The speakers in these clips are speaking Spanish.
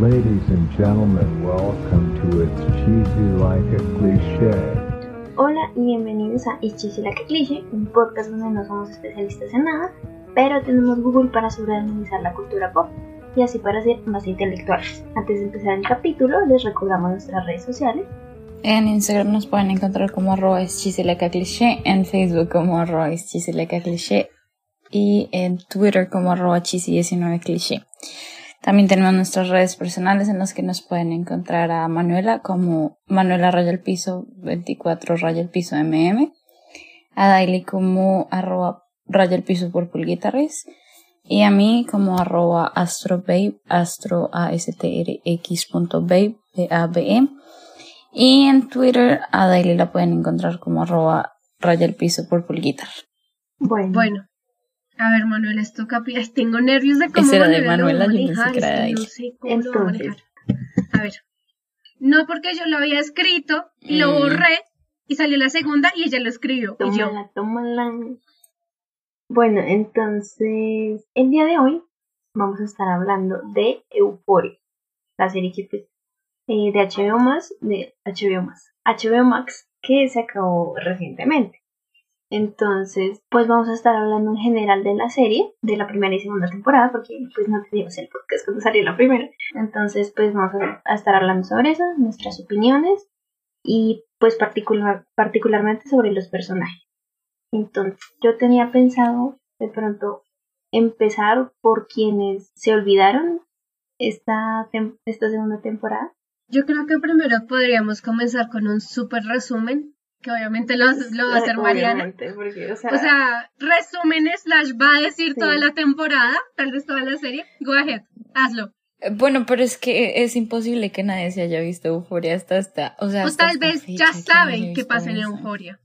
Ladies and gentlemen, welcome to It's Cheesy Like a Cliché. Hola y bienvenidos a It's Cheesy Like a Cliché, un podcast donde no somos especialistas en nada, pero tenemos Google para sobreanalizar la cultura pop y así para ser más intelectuales. Antes de empezar el capítulo, les recordamos nuestras redes sociales. En Instagram nos pueden encontrar como arroba cliché, en Facebook como arroba cliché y en Twitter como arroba 19 cliché. También tenemos nuestras redes personales en las que nos pueden encontrar a Manuela como Manuela Raya el Piso 24 Raya el Piso MM, a Daily como arroba Raya el Piso por Guitarres y a mí como arroba astrobabe, astro a s t r x punto babe, b a b e y en Twitter a Daily la pueden encontrar como arroba Raya el Piso por Guitar. Bueno. bueno. A ver, Manuel, esto capi... Tengo nervios de cómo Ese era de Manuela, yo que era de No sé cómo lo voy a manejar. A ver. No porque yo lo había escrito y lo Mm. borré y salió la segunda y ella lo escribió. Y yo, Tómala, tómala. Bueno, entonces, el día de hoy vamos a estar hablando de Euphoria, la serie que pues, eh, de HBO Max, de HBO Max, HBO Max, que se acabó recientemente. Entonces, pues vamos a estar hablando en general de la serie, de la primera y segunda temporada, porque pues no teníamos el podcast cuando salió la primera. Entonces, pues vamos a, estar hablando sobre eso, nuestras opiniones y pues particular, particularmente sobre los personajes. Entonces, yo tenía pensado de pronto empezar por quienes se olvidaron esta, esta segunda temporada. yo creo que primero podríamos comenzar con un súper resumen, que obviamente lo, lo va a hacer Mariana. Porque, o sea, O sea, resumen slash va a decir Sí. toda la temporada, tal vez toda la serie. Go ahead, hazlo. Eh, Bueno, pero es que es imposible que nadie se haya visto Euforia hasta esta, o sea, O hasta tal vez ya saben qué pasa en. Euforia.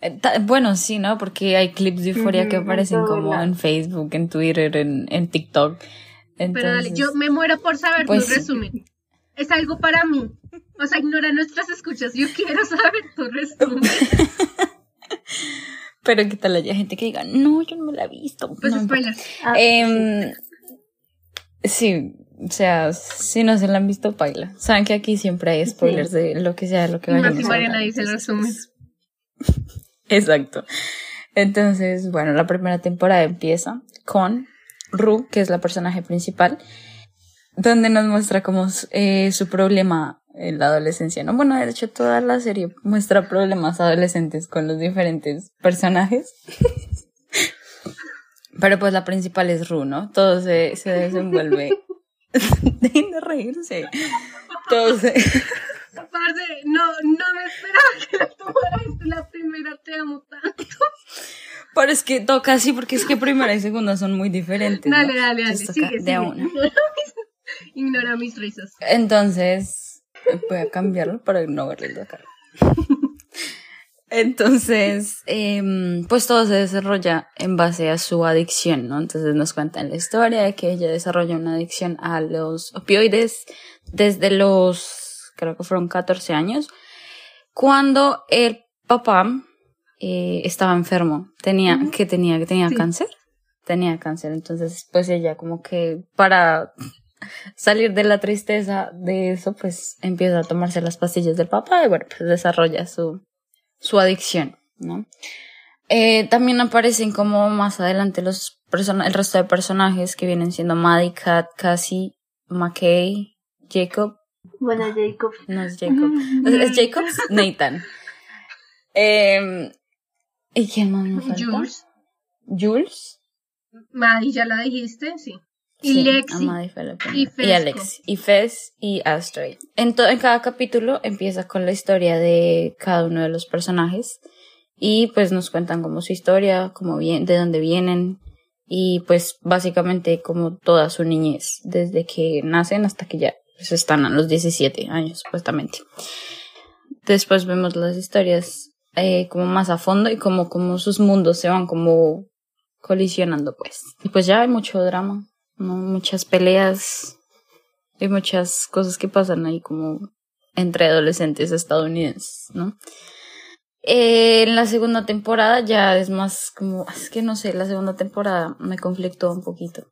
Eh, Bueno, sí, ¿no? Porque hay clips de Euforia que aparecen como en Facebook, en Twitter, en, en TikTok. Pero dale, yo me muero por saber pues tu sí. resumen. Es algo para mí. O sea, ignora nuestras escuchas. Yo quiero saber tu resumen. Pero qué tal haya gente que diga, no, yo no me la he visto. Pues No ah, Em, sí, o sea, si no se la han visto, baila. Saben que aquí siempre hay spoilers de lo que sea, lo que Y más Mariana dice el resumen. Exacto. Entonces, bueno, la primera temporada empieza con Ru, que es la personaje principal, donde nos muestra como eh, su problema en la adolescencia, ¿no? Bueno, de hecho, toda la serie muestra problemas adolescentes con los diferentes personajes. Pero pues la principal es Ru, ¿no? Todo se, se desenvuelve. Dejen de reírse. Todo se... Parce, no, no me esperaba que la la primera. Te amo tanto. Pero es que toca así porque es que primera y segunda son muy diferentes. ¿no? Dale, dale, dale. Toca Sigue, de sigue. una. Ignora mis, risas. Entonces, voy a cambiarlo para no verle la cara. Entonces, em, pues todo se desarrolla en base a su adicción, ¿no? Entonces nos cuentan la historia de que ella desarrolla una adicción a los opioides desde los, creo que fueron 14 años, cuando el papá eh, estaba enfermo, tenía, que tenía, que tenía Sí. cáncer, tenía cáncer, entonces pues ella como que para salir de la tristeza de eso, pues empieza a tomarse las pastillas del papá y bueno, pues desarrolla su, su adicción, ¿no? Eh, también aparecen como más adelante los person el resto de personajes que vienen siendo Maddie, Kat, Cassie, McKay, Jacob, bueno, Jacob. no es Jacob, es, es Jacob, Nathan. Eh, ¿Y quién más me falta? Jules. Jules. Maddie, ya la dijiste, sí. Y Sí, Lexi. Y Y. Alex. Y Fez y Astrid. En, en cada capítulo empieza con la historia de cada uno de los personajes. Y pues nos cuentan como su historia, como bien, de dónde vienen. Y pues básicamente como toda su niñez. Desde que nacen hasta que ya pues, están a los 17 años, supuestamente. Después vemos las historias eh, como más a fondo y como, como sus mundos se van como colisionando pues. Y pues ya hay mucho drama. ¿No? Muchas peleas y muchas cosas que pasan ahí como entre adolescentes estadounidenses, ¿no? Eh, en la segunda temporada ya es más como, es que no sé, la segunda temporada me conflictó un poquito.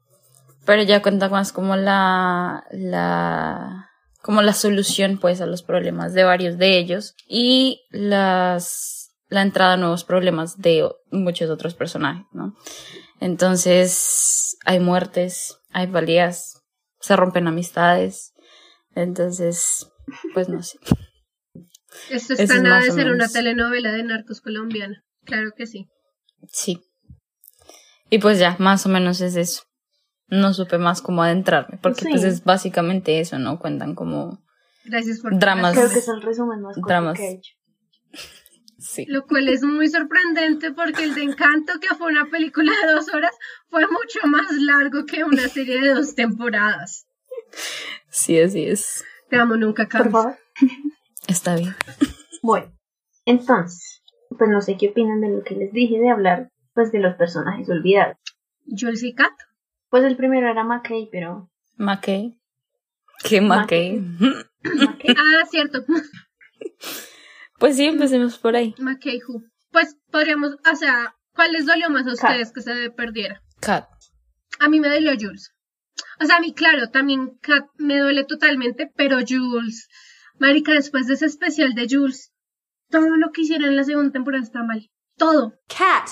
pero ya cuenta más como la, la, como la solución pues a los problemas de varios de ellos y las, la entrada a nuevos problemas de muchos otros personajes, ¿no? Entonces hay muertes, hay valías, se rompen amistades, entonces, pues no sé. Esto está es nada de ser una telenovela de narcos colombiana. Claro que sí. Sí. Y pues ya, más o menos es eso. No supe más cómo adentrarme, porque Sí. pues es básicamente eso, ¿no? Cuentan como Gracias por Dramas. Creo que es el resumen más corto Dramas. que he hecho. Sí. Lo cual es muy sorprendente porque el de Encanto, que fue una película de dos horas, fue mucho más largo que una serie de dos temporadas. Sí, así es. Te amo, nunca Por cambies. favor. Está bien. Bueno, entonces, pues no sé qué opinan de lo que les dije de hablar, pues de los personajes olvidados. Jules y Kat. Pues el primero era McKay, pero McKay. ¿Qué McKay? McKay, Ah, cierto. Pues sí, empecemos por ahí. Who. Pues podríamos, o sea, ¿cuál les dolió más a ustedes que se perdiera? Cat. A mí me dolió Jules. O sea, a mí, claro, también Kat me duele totalmente, pero Jules, Marica, después de ese especial de Jules, todo lo que hicieron en la segunda temporada está mal. Todo. Cat,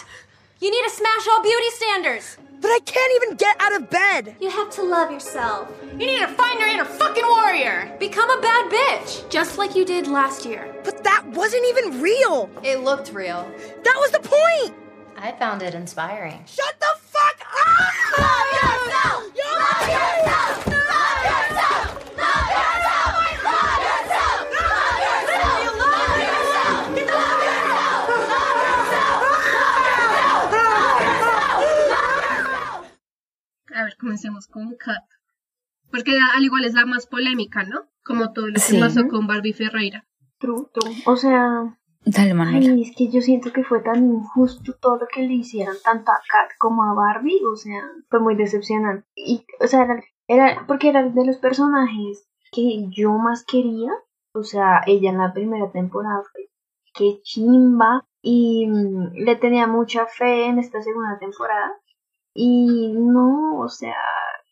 you need to smash all beauty standards. But I can't even get out of bed. You have to love yourself. You need to find your inner fucking warrior. Become a bad bitch, just like you did last year. But that wasn't even real. It looked real. That was the point. I found it inspiring. Shut the comencemos con Kat. Porque al igual es la más polémica, ¿no? Como todo lo que Sí. pasó con Barbie Ferreira. true, true. O sea, Dale, Manuela. ay, es que yo siento que fue tan injusto todo lo que le hicieron tanto a Kat como a Barbie, o sea, fue muy decepcionante. Y, o sea, era, era porque era de los personajes que yo más quería, o sea, ella en la primera temporada fue que chimba y mm, le tenía mucha fe en esta segunda temporada. Y no, o sea,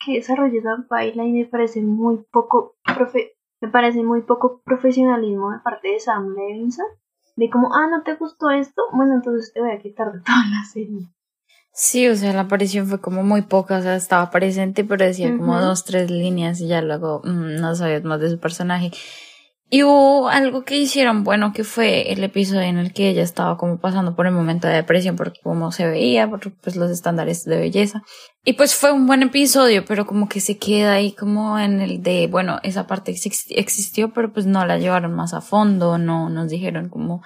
que desarrolle tan baila y me parece muy poco profe me parece muy poco profesionalismo de parte de Sam Levinson. De como, ah, ¿no te gustó esto? Bueno, entonces te voy a quitar de toda la serie. Sí, o sea, la aparición fue como muy poca, o sea, estaba presente, pero decía como dos, tres líneas y ya luego mm, no sabías más de su personaje. Y hubo algo que hicieron bueno, que fue el episodio en el que ella estaba como pasando por el momento de depresión, porque como se veía, por pues los estándares de belleza. Y pues fue un buen episodio, pero como que se queda ahí como en el de, bueno, esa parte ex- existió, pero pues no la llevaron más a fondo, no nos dijeron como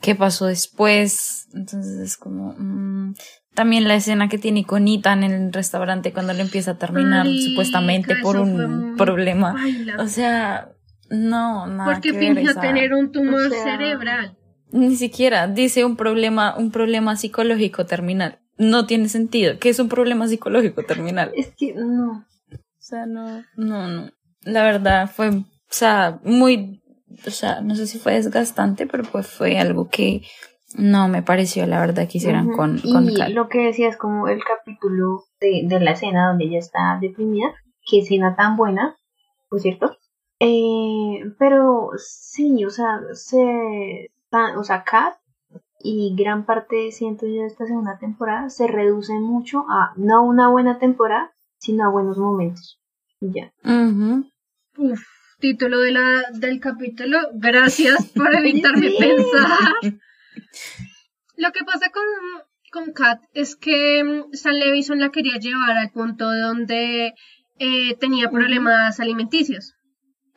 qué pasó después. Entonces es como, mm, también la escena que tiene con Ethan en el restaurante cuando le empieza a terminar supuestamente por un muy problema. baila. O sea, no, nada Porque que ver fingió esa- tener un tumor o sea, cerebral. Ni siquiera dice un problema, un problema psicológico terminal. No tiene sentido. ¿Qué es un problema psicológico terminal? Es que no. O sea, no, no, no. La verdad fue, o sea, muy, o sea, no sé si fue desgastante, pero pues fue algo que no me pareció, la verdad, que hicieran con, con Y lo que decías, como el capítulo de, de la escena donde ella está deprimida, qué escena tan buena, por cierto. Eh, pero sí, o sea, se, tan- o sea, Kat y gran parte, siento yo, de esta segunda temporada se reduce mucho a no una buena temporada, sino a buenos momentos. Y ya. Ujú. Uf, título de la, del capítulo. Gracias por evitarme Sí. pensar. Lo que pasa con, con Kat es que mm, Sam Levison la quería llevar al punto donde eh, tenía problemas alimenticios.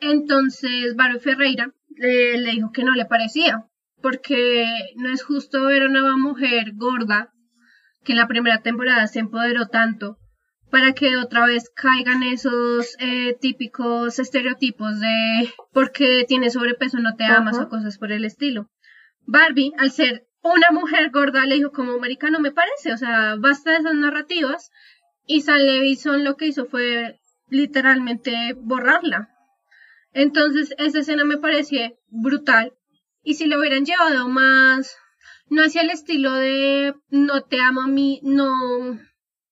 Entonces, Barbie Ferreira eh, le dijo que no le parecía, porque no es justo ver a una mujer gorda que en la primera temporada se empoderó tanto para que otra vez caigan esos eh, típicos estereotipos de porque tienes sobrepeso no te amas o cosas por el estilo. Barbie, al ser una mujer gorda, le dijo como marica no me parece, o sea, basta de esas narrativas y Sam Levinson lo que hizo fue literalmente borrarla. Entonces, esa escena me pareció brutal. Y si lo hubieran llevado más, no hacia el estilo de no te amo a mí, no,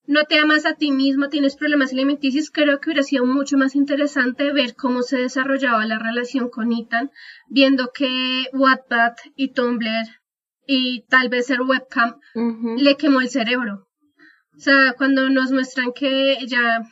no te amas a ti mismo, tienes problemas alimenticios, creo que hubiera sido mucho más interesante ver cómo se desarrollaba la relación con Ethan, viendo que Wattpad y Tumblr y tal vez el webcam le quemó el cerebro. O sea, cuando nos muestran que ella,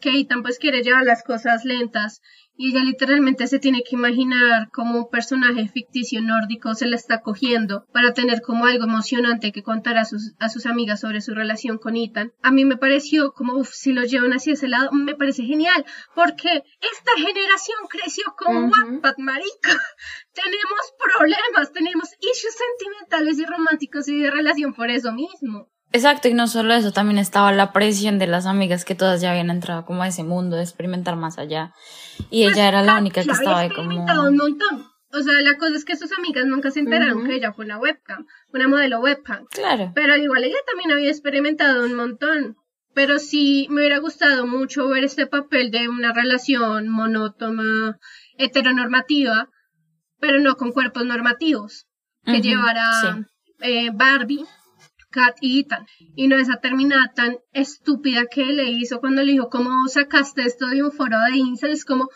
que Ethan pues quiere llevar las cosas lentas y ella literalmente se tiene que imaginar como un personaje ficticio nórdico se la está cogiendo para tener como algo emocionante que contar a sus, a sus amigas sobre su relación con Ethan. A mí me pareció como, uff, si lo llevan hacia ese lado, me parece genial, porque esta generación creció con Ujú. Wattpad, marica. tenemos problemas, tenemos issues sentimentales y románticos y de relación por eso mismo. Exacto, y no solo eso, también estaba la presión de las amigas que todas ya habían entrado como a ese mundo de experimentar más allá. Y Pues, ella era la única que estaba ahí como... un montón. O sea, la cosa es que sus amigas nunca se enteraron que ella fue una webcam, una modelo webcam. Claro. Pero al igual ella también había experimentado un montón. Pero sí me hubiera gustado mucho ver este papel de una relación monótona, heteronormativa, pero no con cuerpos normativos, que Ujú, llevara sí. eh, Barbie, Kat y Ethan. Y no esa terminada tan estúpida que le hizo cuando le dijo, ¿cómo sacaste esto de un foro de incels? Como,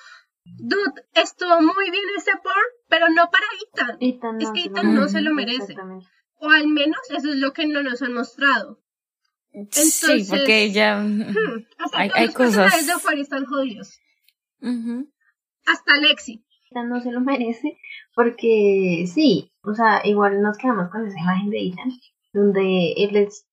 dude, estuvo muy bien ese porn, pero no para Ethan. Ethan Es no que se lo Ethan no merece. se lo merece. O al menos eso es lo que no nos han mostrado. sí, Entonces- porque ella... Hmm, o sea, Hay- los cosas- de Euphoria están jodidos. Hasta Lexi. Ethan no se lo merece porque sí, o sea, igual nos quedamos con esa imagen de Ethan, donde él es,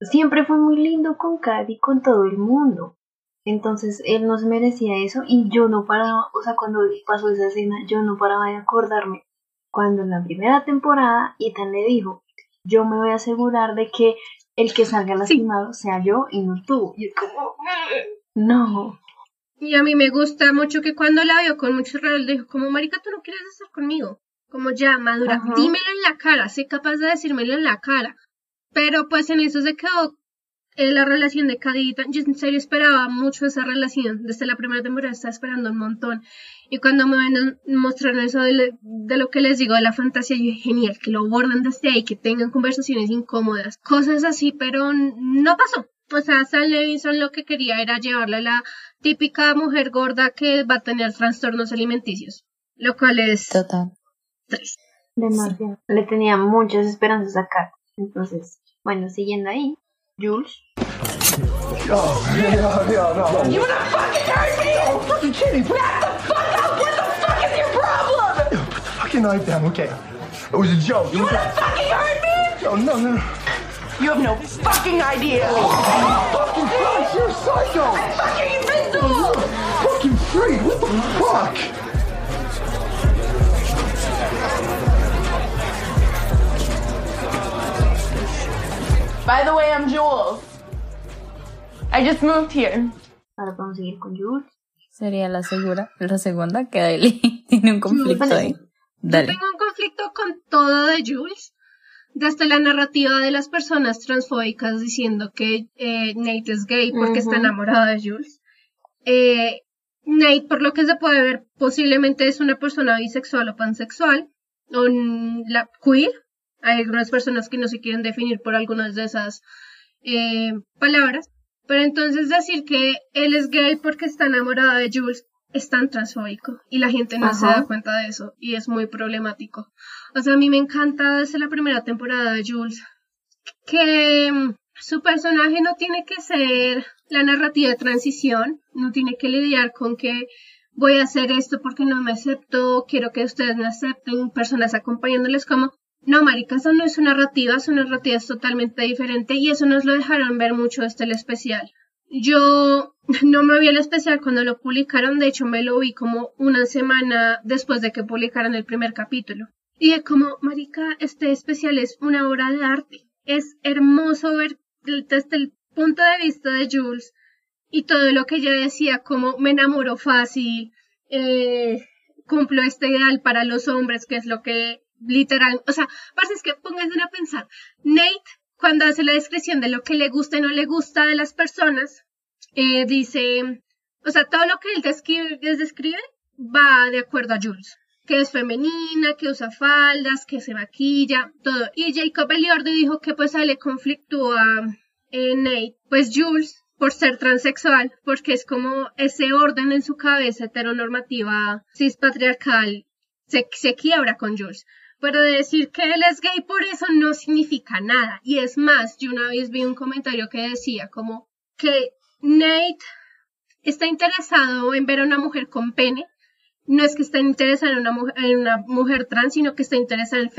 siempre fue muy lindo con Kat y con todo el mundo. Entonces él no se merecía eso y yo no paraba, o sea, cuando pasó esa escena, yo no paraba de acordarme cuando en la primera temporada Ethan le dijo, yo me voy a asegurar de que el que salga lastimado sea yo y no tú. Y es como, no. Y a mí me gusta mucho que cuando la vio con mucho real, dijo, como, marica, tú no quieres estar conmigo. Como ya, madura, Ajá. dímelo en la cara, sé capaz de decírmelo en la cara. Pero pues en eso se quedó eh, la relación de Cadita. Yo en serio esperaba mucho esa relación. Desde la primera temporada estaba esperando un montón. Y cuando me ven- mostraron eso de, le- de lo que les digo, de la fantasía, yo dije, genial, que lo abordan desde ahí, que tengan conversaciones incómodas, cosas así, pero no pasó. O sea, Sam Levinson lo que quería era llevarle a la típica mujer gorda que va a tener trastornos alimenticios, lo cual es Total. triste. Demasiado. Le tenía muchas esperanzas a Kat. Entonces, bueno, siguiendo ahí, Jules. You wanna fucking hurt me? Oh, fucking kidding. Put Back the fuck up! What the fuck is your problem? put the fucking knife down, okay? It was a joke. You wanna fucking hurt me? Oh, no, no, no. You have no fucking idea. Oh, fucking Christ, you're a psycho! Fucking invincible! Fucking freak, what the fuck? By the way, I'm Jules. I just moved here. Ahora podemos seguir con Jules. Sería la segura, la segunda que Eli tiene un conflicto ahí. Yo Dale. tengo un conflicto con todo de Jules, desde la narrativa de las personas transfóbicas diciendo que eh, Nate es gay porque está Ujú. enamorado de Jules. Eh, Nate, por lo que se puede ver, posiblemente es una persona bisexual o pansexual, o la queer. Hay algunas personas que no se quieren definir por algunas de esas eh, palabras. Pero entonces decir que él es gay porque está enamorado de Jules es tan transfóbico y la gente no se da cuenta de eso y es muy problemático. O sea, a mí me encanta desde la primera temporada de Jules que mm, su personaje no tiene que ser la narrativa de transición, no tiene que lidiar con que voy a hacer esto porque no me acepto, quiero que ustedes me acepten, personas acompañándoles como, no, marica, eso no es su narrativa, su narrativa es totalmente diferente y eso nos lo dejaron ver mucho este el especial. Yo no me vi el especial cuando lo publicaron, de hecho me lo vi como una semana después de que publicaran el primer capítulo. Y es como, marica, este especial es una obra de arte. Es hermoso ver desde el punto de vista de Jules y todo lo que ella decía, como me enamoro fácil, eh, cumplo este ideal para los hombres, que es lo que literal, o sea, parce, es que pónganse a pensar, Nate, cuando hace la descripción de lo que le gusta y no le gusta de las personas, eh, dice, o sea, todo lo que él describe, describe va de acuerdo a Jules, que es femenina, que usa faldas, que se maquilla, todo. Y Jacob Eliordi dijo que pues le conflictúa eh, Nate, pues Jules, por ser transexual, porque es como ese orden en su cabeza heteronormativa cispatriarcal, se, se quiebra con Jules. Pero decir que él es gay por eso no significa nada. Y es más, yo una vez vi un comentario que decía como que Nate está interesado en ver a una mujer con pene. No es que esté interesado en una, mujer, en una mujer trans, sino que está interesado en,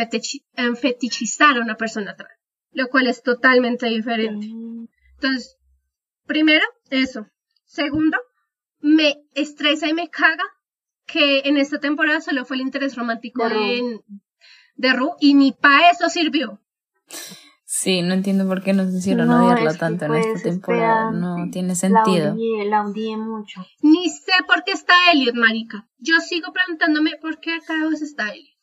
en fetichizar a una persona trans. Lo cual es totalmente diferente. Entonces, primero, eso. Segundo, me estresa y me caga que en esta temporada solo fue el interés romántico Ru. de, de Ru y ni para eso sirvió. Sí, no entiendo por qué nos hicieron No, odiarla es tanto en fue esta temporada. No tiene La sentido. odié, la odié mucho. Ni sé por qué está Elliot, marica. Yo sigo preguntándome por qué cada vez está Elliot.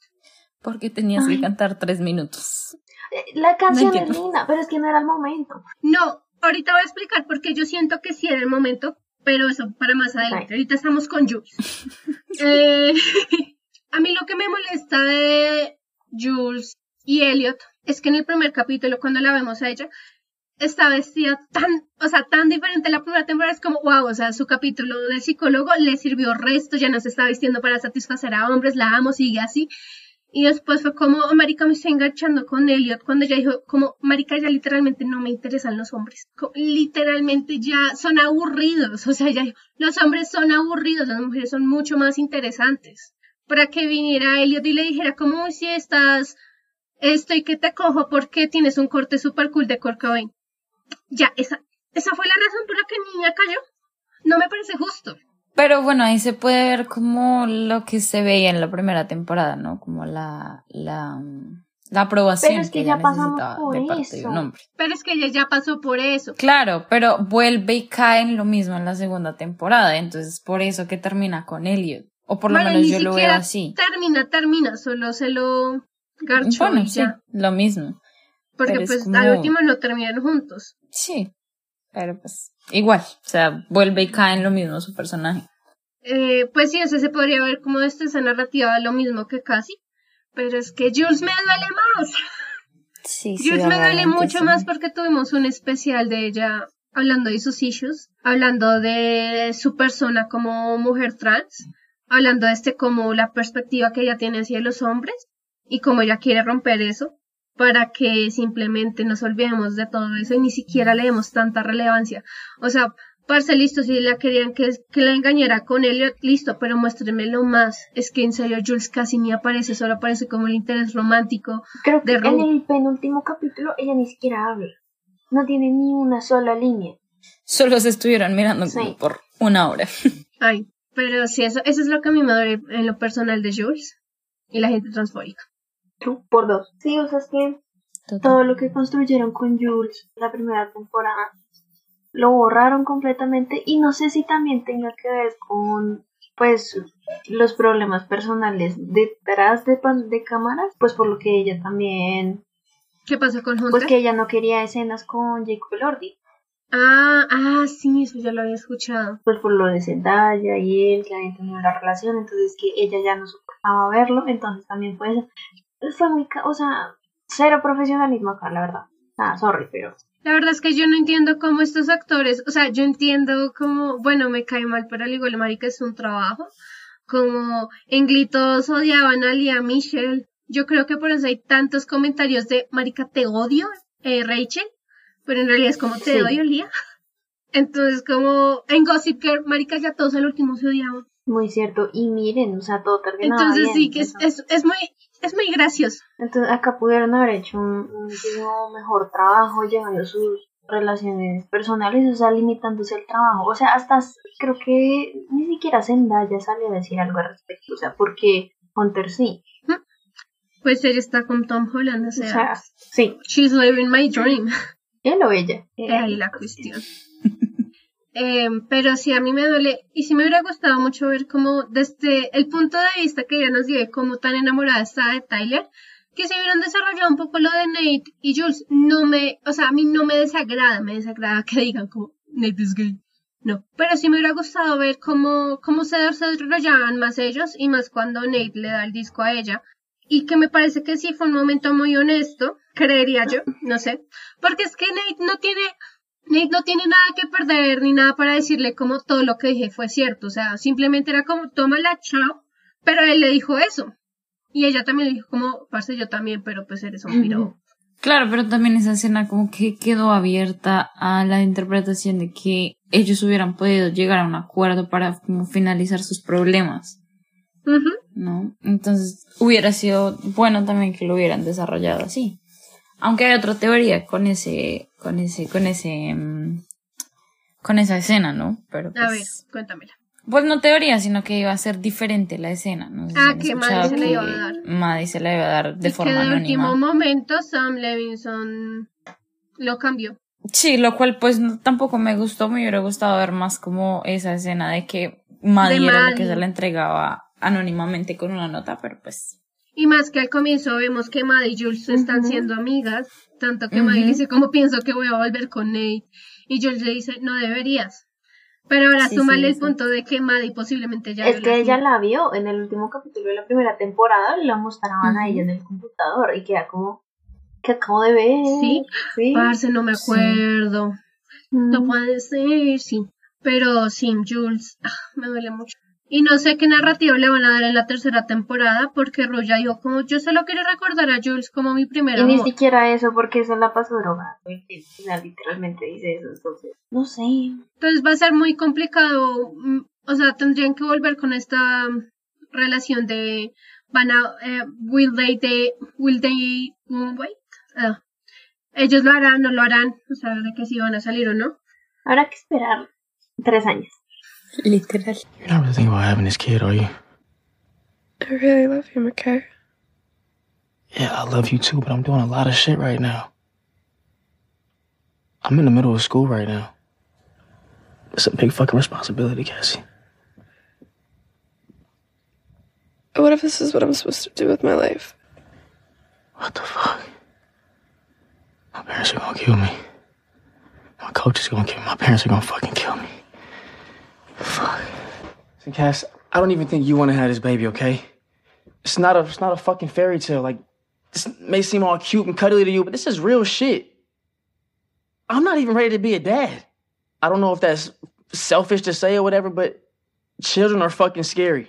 Porque tenías Ay. que cantar tres minutos. Eh, La canción es entiendo. linda, pero es que no era el momento. No, ahorita voy a explicar porque yo siento que sí era el momento, pero eso para más adelante. Ahorita estamos con Jules. Eh, a mí lo que me molesta de Jules y Elliot es que en el primer capítulo, cuando la vemos a ella, está vestida tan, o sea, tan diferente. La primera temporada es como, wow, o sea, su capítulo de psicólogo le sirvió resto, ya no se está vistiendo para satisfacer a hombres, la amo, sigue así. Y después fue como, oh, marica, me estoy enganchando con Elliot, cuando ella dijo, como, marica, ya literalmente no me interesan los hombres. Literalmente ya son aburridos. O sea, ya los hombres son aburridos, las mujeres son mucho más interesantes. Para que viniera Elliot y le dijera, como, "Uy, si estás, estoy que te cojo porque tienes un corte super cool de Kurt Cobain". Ya, esa, esa fue la razón por la que niña cayó. No me parece justo. Pero bueno, ahí se puede ver como lo que se veía en la primera temporada, ¿no? Como la, la, la aprobación Pero es que ella ya necesitaba por de parte de un hombre. Pero es que ella ya pasó por eso. Claro, pero vuelve y cae en lo mismo en la segunda temporada, entonces por eso que termina con Elliot. O por lo menos yo lo veo así. Termina, termina, solo se lo garchó Bueno, y sí, ya. lo mismo. Porque pero pues como- al último no terminaron juntos. Sí, pero pues igual, o sea, vuelve y cae en lo mismo su personaje. Eh, pues sí, o sea, se podría ver como desde esa narrativa lo mismo que casi. Pero es que Jules me duele más. Sí, Jules me duele mucho más porque tuvimos un especial de ella hablando de sus issues, hablando de su persona como mujer trans, hablando de este como la perspectiva que ella tiene hacia los hombres y cómo ella quiere romper eso para que simplemente nos olvidemos de todo eso y ni siquiera le demos tanta relevancia. O sea, parce, listo, si la querían que, que la engañara con Elliot, listo, pero muéstrenmelo más. Es que en serio Jules casi ni aparece, solo aparece como el interés romántico. Creo que De en el penúltimo capítulo ella ni siquiera habla. No tiene ni una sola línea. Solo se estuvieron mirando como por una hora. Ay, pero sí, eso, eso es lo que a mí me duele en lo personal de Jules y la gente transfóbica. Tú, por dos. Sí, o sea, es que todo lo que construyeron con Jules la primera temporada lo borraron completamente y no sé si también tenga que ver con pues los problemas personales detrás de, pan- de cámaras, pues por lo que ella también, ¿Qué pasa con Hunter? pues que ella no quería escenas con Jacob Elordi, Ah, ah, sí, eso ya lo había escuchado. pues por lo de Zendaya y él que habían tenido la relación, entonces que ella ya no soportaba verlo, entonces también fue eso. Fue muy, o sea, cero profesionalismo acá, la verdad. Ah, sorry, pero La verdad es que yo no entiendo cómo estos actores, o sea, yo entiendo cómo, bueno, me cae mal, pero al igual marica es un trabajo. Como en Glee todos odiaban a Lia Michelle. Yo creo que por eso hay tantos comentarios de marica te odio, eh, Rachel, pero en realidad es como te Sí. odio, Lia. Entonces, como en Gossip Girl, marica ya todos al último se odiaban. muy cierto. Y miren, o sea, todo terminaba Entonces bien, sí que es, es, es muy, es muy gracioso. Entonces acá pudieron haber hecho un, muchísimo mejor trabajo llevando sus relaciones personales, o sea, limitándose el trabajo. O sea, hasta creo que ni siquiera Zendaya salió a decir algo al respecto, o sea, porque Hunter sí. Pues ella está con Tom Holland, o O sea, sea, sí, she's living my dream. él o ella. Es ahí la cuestión. Eh, pero sí, a mí me duele, y sí me hubiera gustado mucho ver cómo desde el punto de vista que ella nos dio cómo tan enamorada está de Tyler, que se hubieran desarrollado un poco lo de Nate y Jules, no me, o sea, a mí no me desagrada, me desagrada que digan como Nate is gay. No, pero sí me hubiera gustado ver cómo, cómo se desarrollaban más ellos y más cuando Nate le da el disco a ella. Y que me parece que sí fue un momento muy honesto, creería yo, no sé. Porque es que Nate no tiene, Nate no tiene nada que perder ni nada para decirle como todo lo que dije fue cierto. O sea, simplemente era como, tómala, chao. Pero él le dijo eso. Y ella también le dijo como, parce, yo también, pero pues eres un piro. Claro, pero también esa escena como que quedó abierta a la interpretación de que ellos hubieran podido llegar a un acuerdo para como finalizar sus problemas, ¿no? Entonces hubiera sido bueno también que lo hubieran desarrollado así. Aunque hay otra teoría con ese, con ese, con ese, mm, con esa escena, ¿no? Pero A ver, pues, cuéntamela. pues no teoría, sino que iba a ser diferente la escena. No sé Ah, que Maddie se la iba a dar. Maddie se la iba a dar de y forma que de anónima. último momento Sam Levinson lo cambió. Sí, lo cual pues no- tampoco me gustó, me hubiera gustado ver más como esa escena de que Maddie De era la que se la entregaba anónimamente con una nota, pero pues Y más que al comienzo vemos que Maddie y Jules están siendo amigas, tanto que Ujú. Maddie le dice, como pienso que voy a volver con Nate? Y Jules le dice, no deberías. Pero ahora Sí, súmale sí, el sí. punto de que Maddie posiblemente ya Es que la ella la vio en el último capítulo de la primera temporada, la mostraban a ella en el computador y queda como que acabo de ver. Sí, sí. Parce, no me Sí. acuerdo. No puede ser, sí. Pero sí, Jules, ah, me duele mucho. Y no sé qué narrativa le van a dar en la tercera temporada, porque Roya dijo como yo solo quiero recordar a Jules como mi primer Y ni amor. siquiera eso, porque se la pasó sea, literalmente dice eso, entonces. No sé. Entonces va a ser muy complicado. mm, O sea, tendrían que volver con esta relación de van a eh, will they, they will they mm, wait Ah. ellos lo harán no lo harán o sea de que si van a salir o no Habrá que esperar tres años. Literal. You're not really thinking about having this kid, are you? I really love you, McKay. Yeah, I love you too, but I'm doing a lot of shit right now. I'm in the middle of school right now. It's a big fucking responsibility, Cassie. What if this is what I'm supposed to do with my life? What the fuck? My parents are gonna kill me. My coach is gonna kill me. My parents are gonna fucking kill me. Fuck. See, Cass, I don't even think you want to have this baby, okay? It's not a, it's not a fucking fairy tale. Like, this may seem all cute and cuddly to you, but this is real shit. I'm not even ready to be a dad. I don't know if that's selfish to say or whatever, but children are fucking scary.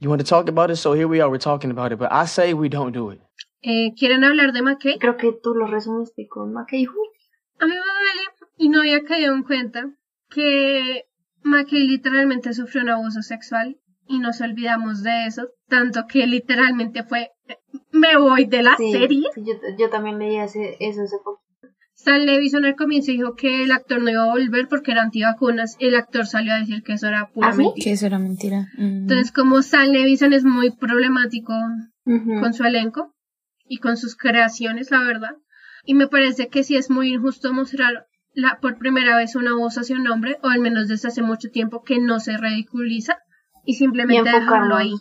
You want to talk about it, so here we are. We're talking about it, but I say we don't do it. Eh, quieren hablar de McKay Creo que tú lo resumiste con McKay Hood. a mí me duele y no había caído en cuenta que McKay literalmente sufrió un abuso sexual y nos olvidamos de eso tanto que literalmente fue me voy de la Sí, serie sí, yo, yo también leí ese, eso hace poco. Stan Levison al comienzo dijo que el actor no iba a volver porque era antivacunas. El actor salió a decir que eso era pura ¿Ah, mentira. Que eso era mentira. Mm. Entonces, como Stan Levison es muy problemático con su elenco y con sus creaciones, la verdad. Y me parece que sí es muy injusto mostrar la, por primera vez una voz hacia un hombre, o al menos desde hace mucho tiempo, que no se ridiculiza y y simplemente dejarlo enfocarnos ahí.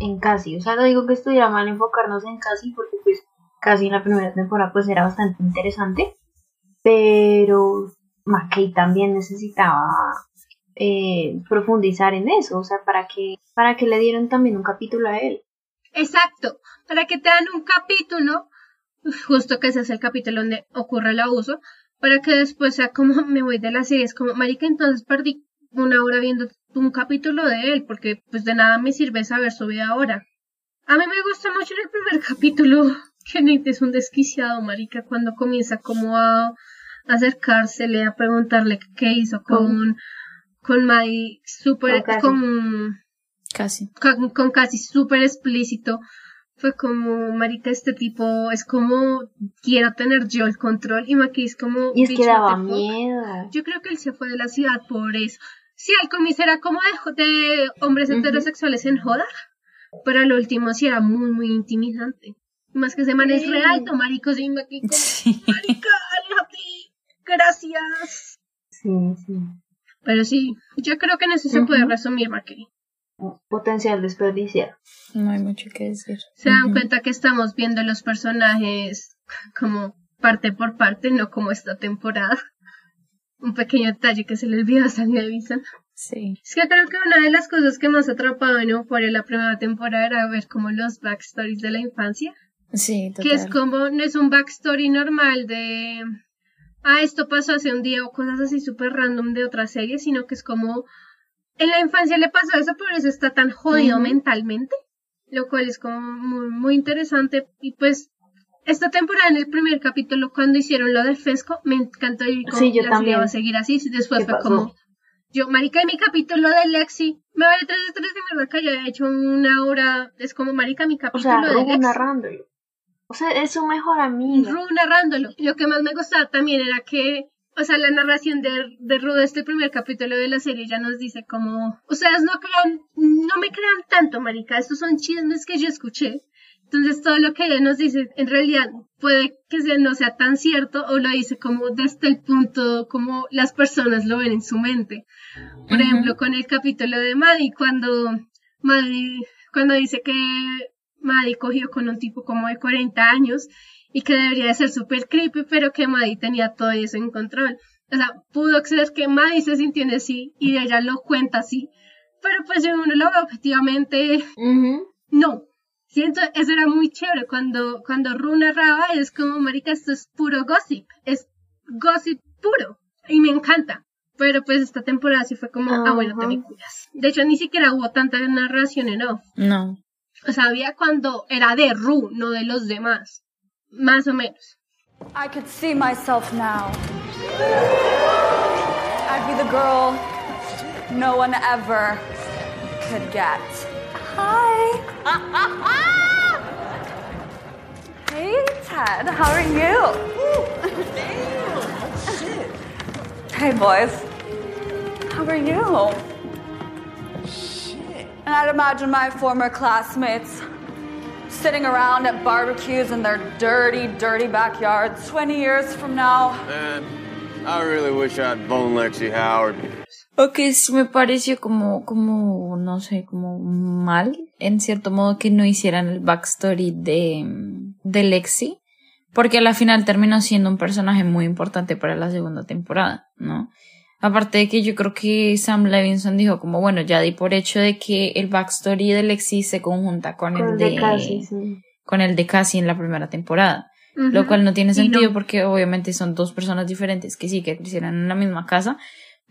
en Casi. O sea, no digo que estuviera mal enfocarnos en Casi, porque pues Casi en la primera temporada pues era bastante interesante, pero McKay también necesitaba eh, profundizar en eso, o sea, para que, para que le dieran también un capítulo a él. Exacto, para que te dan un capítulo, justo que ese es el capítulo donde ocurre el abuso, para que después sea como me voy de la serie, es como, marica, entonces perdí una hora viendo un capítulo de él, porque pues de nada me sirve saber su vida ahora. A mí me gusta mucho en el primer capítulo que Nate es un desquiciado, marica, cuando comienza como a acercársele, a preguntarle qué hizo con, con Maddie, súper, con Casi. con, con casi súper explícito. Fue como, marica, este tipo es como, quiero tener yo el control. Y Maki es como, Y es que "Bitch, daba what the fuck". miedo. Yo creo que él se fue de la ciudad por eso. Sí, al comienzo era como de, de hombres heterosexuales en joda, pero al último sí era muy, muy intimidante. Más que ese man es re alto, marico, sí, Maki como, Sí. marica, aléjate, gracias. Sí, sí. Pero sí, yo creo que en eso se puede resumir, Maki. Potencial desperdiciado. No hay mucho que decir. se dan cuenta que estamos viendo los personajes como parte por parte, no como esta temporada. Un pequeño detalle que se le olvidó a Sam Levinson. Sí. Es que creo que una de las cosas que más atrapado en Euphoria la primera temporada era ver como los backstories de la infancia. Sí, total. Que es como, no es un backstory normal de, ah, esto pasó hace un día o cosas así súper random de otra serie, sino que es como, en la infancia le pasó eso, por eso está tan jodido mentalmente, lo cual es como muy, muy interesante. Y pues, esta temporada en el primer capítulo, cuando hicieron lo de Fesco, me encantó y como Sí, yo la serie va a seguir así. Después ¿Qué fue pasó? como, yo, marica, en mi capítulo de Lexi, me vale tres estrellas de mierda que haya hecho una hora, es como, marica, mi O capítulo sea, de Lexi. narrándolo. O sea, es su mejor amiga. Ru narrándolo. Lo que más me gustaba también era que, o sea, la narración de, de Ru de este primer capítulo de la serie ya nos dice como, ustedes no crean, no me crean tanto, marica, estos son chismes que yo escuché. Entonces todo lo que ella nos dice en realidad puede que sea- no sea tan cierto o lo dice como desde el punto como las personas lo ven en su mente. Por ejemplo, con el capítulo de Maddie, cuando Maddie, cuando dice que Maddie cogió con un tipo como de 40 años y que debería de ser súper creepy, pero que Maddie tenía todo eso en control. O sea, pudo ser que Maddie se sintió así y ella lo cuenta así. Pero pues si uno lo ve objetivamente, no. Siento, eso era muy chévere cuando, cuando Ru narraba, es como, marica, esto es puro gossip, es gossip puro, y me encanta. Pero pues esta temporada sí fue como, ah, bueno, te me cuidas. De hecho, ni siquiera hubo tanta narración en off. No. O sea, había cuando era de Ru, no de los demás. Más o menos. I could see myself now. I'd be the girl no one ever could get. Hi. hey, Ted. How are you? Damn. Shit. hey, boys. How are you? Shit. And I'd imagine my former classmates sitting around at barbecues in their dirty, dirty backyards 20 years from now. Man, I really wish I'd bone Lexi Howard. Ok, sí me pareció como, como, no sé, como mal, en cierto modo, que no hicieran el backstory de, de Lexi, porque a la final terminó siendo un personaje muy importante para la segunda temporada, ¿no? Aparte de que yo creo que Sam Levinson dijo como, bueno, ya di por hecho de que el backstory de Lexi se conjunta con, Con el de, Cassie, sí. con el de Cassie en la primera temporada. Lo cual no tiene sentido no. porque obviamente son dos personas diferentes que sí que crecieron en la misma casa.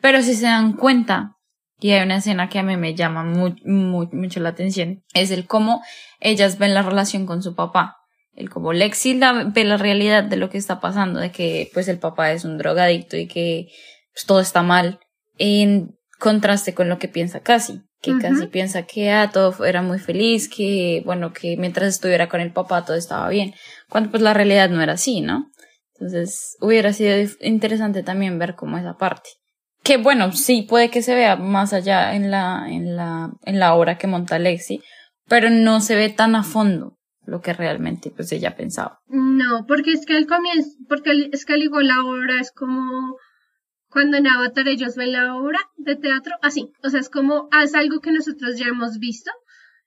Pero si se dan cuenta, y hay una escena que a mí me llama mu- mu- mucho la atención, es el cómo ellas ven la relación con su papá. El cómo Lexi la, ve la realidad de lo que está pasando, de que pues el papá es un drogadicto y que pues, todo está mal, en contraste con lo que piensa Cassie. Que Ujú. Cassie piensa que ah, todo era muy feliz, que bueno, que mientras estuviera con el papá todo estaba bien cuando pues la realidad no era así, ¿no? Entonces hubiera sido interesante también ver cómo esa parte. Que bueno, sí puede que se vea más allá en la, en la, en la obra que monta Lexi, pero no se ve tan a fondo lo que realmente pues ella pensaba. No, porque es que el comienzo, porque es que al igual la obra es como cuando en Avatar ellos ven la obra de teatro, así, o sea, es como, ah, es algo que nosotros ya hemos visto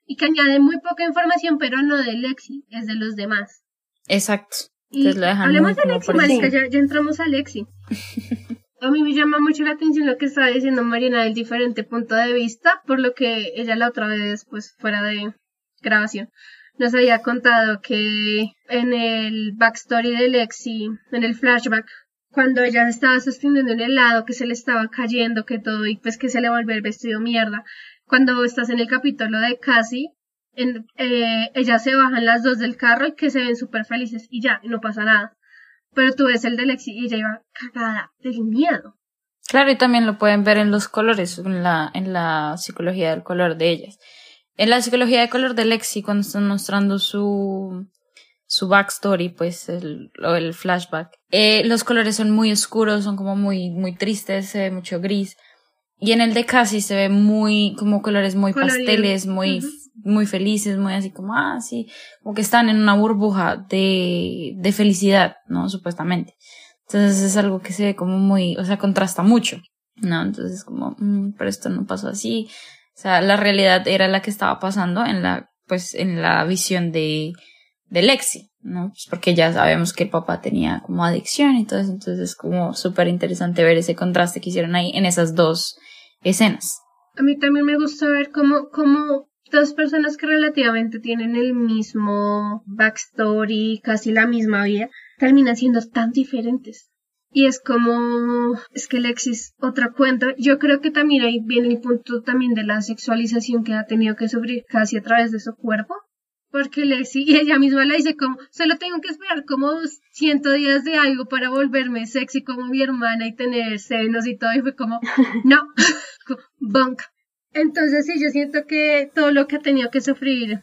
y que añade muy poca información, pero no de Lexi, es de los demás. Exacto. Y Entonces lo dejan hablemos de Lexi, marica, ya, ya entramos a Lexi. A mí me llama mucho la atención lo que está diciendo Mariana del diferente punto de vista, por lo que ella la otra vez, pues fuera de grabación, nos había contado que en el backstory de Lexi, en el flashback, cuando ella estaba sosteniendo en el lado, que se le estaba cayendo, que todo, y pues que se le volvió el vestido mierda, cuando estás en el capítulo de Cassie, eh, ellas se bajan las dos del carro y que se ven súper felices y ya, y no pasa nada. Pero tú ves el de Lexi y ella iba cagada del miedo. Claro, y también lo pueden ver en los colores, en la, en la psicología del color de ellas. En la psicología de color de Lexi, cuando están mostrando su, su backstory, pues el, el flashback, eh, los colores son muy oscuros, son como muy, muy tristes, se ve mucho gris. Y en el de Cassie se ve muy, como colores muy Colorido. pasteles, muy, muy felices, muy así como, ah, sí, como que están en una burbuja de, de felicidad, ¿no? Supuestamente. Entonces es algo que se ve como muy, o sea, contrasta mucho, ¿no? Entonces como, mm, pero esto no pasó así. O sea, la realidad era la que estaba pasando en la, pues, en la visión de, de Lexi, ¿no? Pues porque ya sabemos que el papá tenía como adicción y todo eso, entonces es como súper interesante ver ese contraste que hicieron ahí en esas dos escenas. A mí también me gusta ver cómo, cómo dos personas que relativamente tienen el mismo backstory, casi la misma vida, terminan siendo tan diferentes. Y es como, es que Lexis, otro cuento. Yo creo que también ahí viene el punto también de la sexualización que ha tenido que sufrir casi a través de su cuerpo. Porque Lexi, y ella misma la dice como, solo tengo que esperar como ciento días de algo para volverme sexy como mi hermana y tener senos y todo. Y fue como, no, bunk. Entonces sí, yo siento que todo lo que ha tenido que sufrir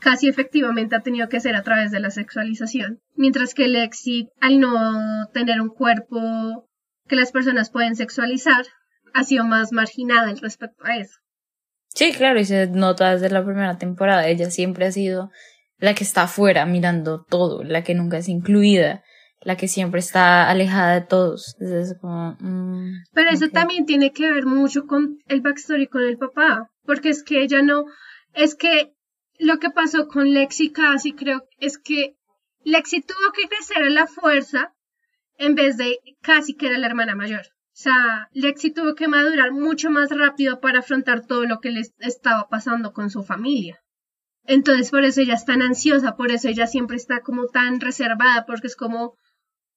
casi efectivamente ha tenido que ser a través de la sexualización. Mientras que Lexi, al no tener un cuerpo que las personas pueden sexualizar, ha sido más marginada al respecto a eso. Sí, claro, y se nota desde la primera temporada. Ella siempre ha sido la que está afuera mirando todo, la que nunca es incluida, la que siempre está alejada de todos. Es como, mm, Pero eso también tiene que ver mucho con el backstory con el papá, porque es que ella no, es que lo que pasó con Lexi casi creo es que Lexi tuvo que crecer a la fuerza en vez de casi que era la hermana mayor. O sea, Lexi tuvo que madurar mucho más rápido para afrontar todo lo que le estaba pasando con su familia. Entonces, por eso ella es tan ansiosa, por eso ella siempre está como tan reservada, porque es como,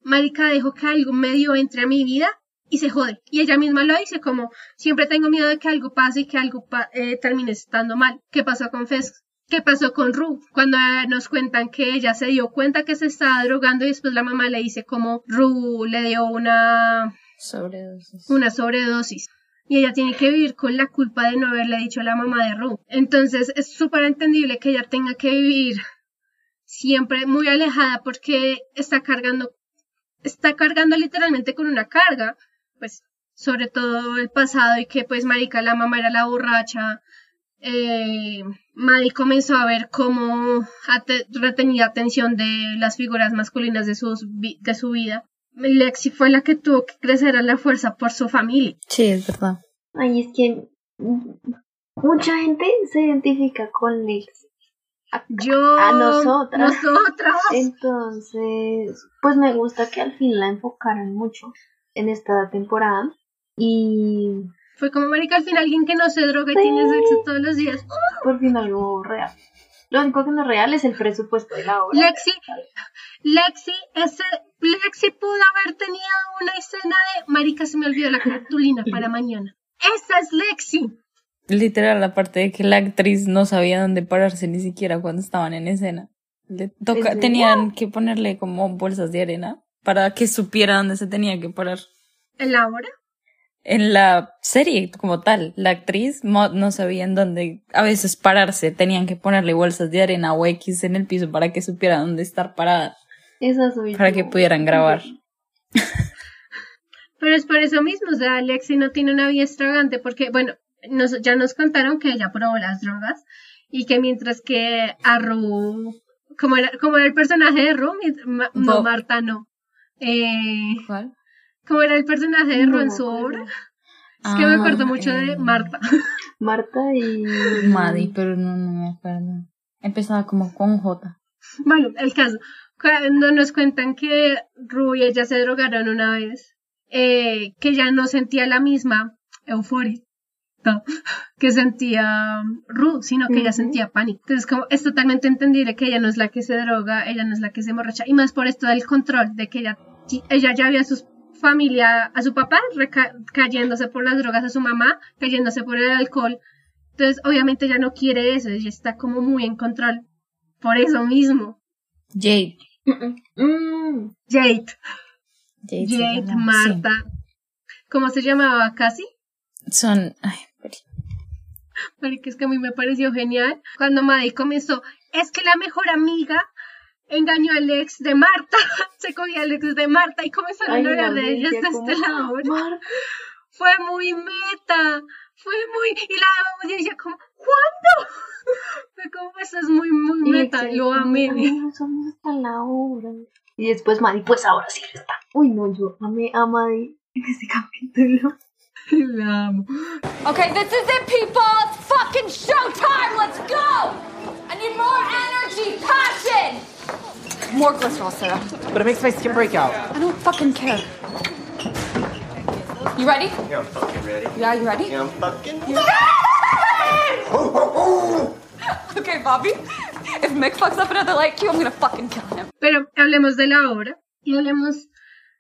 marica, dejo que algo medio entre a mi vida y se jode. Y ella misma lo dice como, siempre tengo miedo de que algo pase y que algo eh, termine estando mal. ¿Qué pasó con Fez? ¿Qué pasó con Ru? Cuando eh, nos cuentan que ella se dio cuenta que se estaba drogando y después la mamá le dice como Ru le dio una, Sobredosis. una sobredosis. Y ella tiene que vivir con la culpa de no haberle dicho a la mamá de Ru. Entonces es súper entendible que ella tenga que vivir siempre muy alejada porque está cargando, está cargando literalmente con una carga, pues sobre todo el pasado y que pues marica la mamá era la borracha, eh, comenzó a ver cómo retenía atención de las figuras masculinas de, sus de su vida. Lexi fue la que tuvo que crecer a la fuerza por su familia. Sí, es verdad. Ay, es que mucha gente se identifica con Lex. Yo, A nosotras. nosotras. Entonces, pues me gusta que al fin la enfocaran mucho en esta temporada. Y Fue como marica al fin alguien que no se droga y tiene sexo todos los días. por fin algo real. Lo único que no es real es el presupuesto de la obra. Lexi, Lexi, ese, Lexi pudo haber tenido una escena de marica se me olvidó la cartulina para mañana. Esa es Lexi. Literal, aparte de que la actriz no sabía dónde pararse ni siquiera cuando estaban en escena. Le toca, tenían que ponerle como bolsas de arena para que supiera dónde se tenía que parar. ¿En la obra? En la serie como tal, la actriz no sabía en dónde a veces pararse, tenían que ponerle bolsas de arena o X en el piso para que supiera dónde estar parada, Esa soy para yo. que pudieran grabar. Pero es por eso mismo, o sea, Lexi no tiene una vida extravagante porque, bueno, nos, ya nos contaron que ella probó las drogas y que mientras que a Ru, como era, como era el personaje de Ru, mi- ma- no. Marta no. Eh, ¿Cuál? como era el personaje de Ru No en su obra. Es que me Ah, acuerdo mucho de eh, Marta. Marta y Maddie, pero no, no me acuerdo. Empezaba como con J. Bueno, el caso, cuando nos cuentan que Ru y ella se drogaron una vez, eh, que ya no sentía la misma euforia no, que sentía Ru, sino que ella Ujú. sentía pánico. Entonces, como es totalmente entendible que ella no es la que se droga, ella no es la que se emborracha, y más por esto del control, de que ella, ella ya había a su familia, a su papá cayéndose por las drogas, a su mamá cayéndose por el alcohol. Entonces, obviamente ella no quiere eso, ella está como muy en control. Por eso mismo. Jade. Mm, Jade. Jade, se Jade, llama, Marta. ¿Cómo se llamaba casi? Son. Ay, espere. Marica, es que a mí me pareció genial. Cuando Maddie comenzó, es que la mejor amiga engañó al ex de Marta. Se cogía al ex de Marta y comenzaron Ay, a hablar la de ellas bestia, de este lado. Fue muy meta. Fue muy. Y la audiencia, como, ¿cuándo? Fue como, eso es muy, muy meta. Lo amé. somos hasta la obra. Y después Maddie, pues ahora sí lo está. Uy, no, yo amé a Maddie en este capítulo. La amo. Okay, this is it, people. It's fucking showtime. Let's go. I need more energy, passion. More glycerol syrup. But it makes my skin break out. I don't fucking care. You ready? Yeah, I'm fucking ready. Yeah, you ready? Yeah, I'm fucking Okay, Bobby. If Mick fucks up another light cue, I'm gonna fucking kill him. Pero hablemos de la obra y hablemos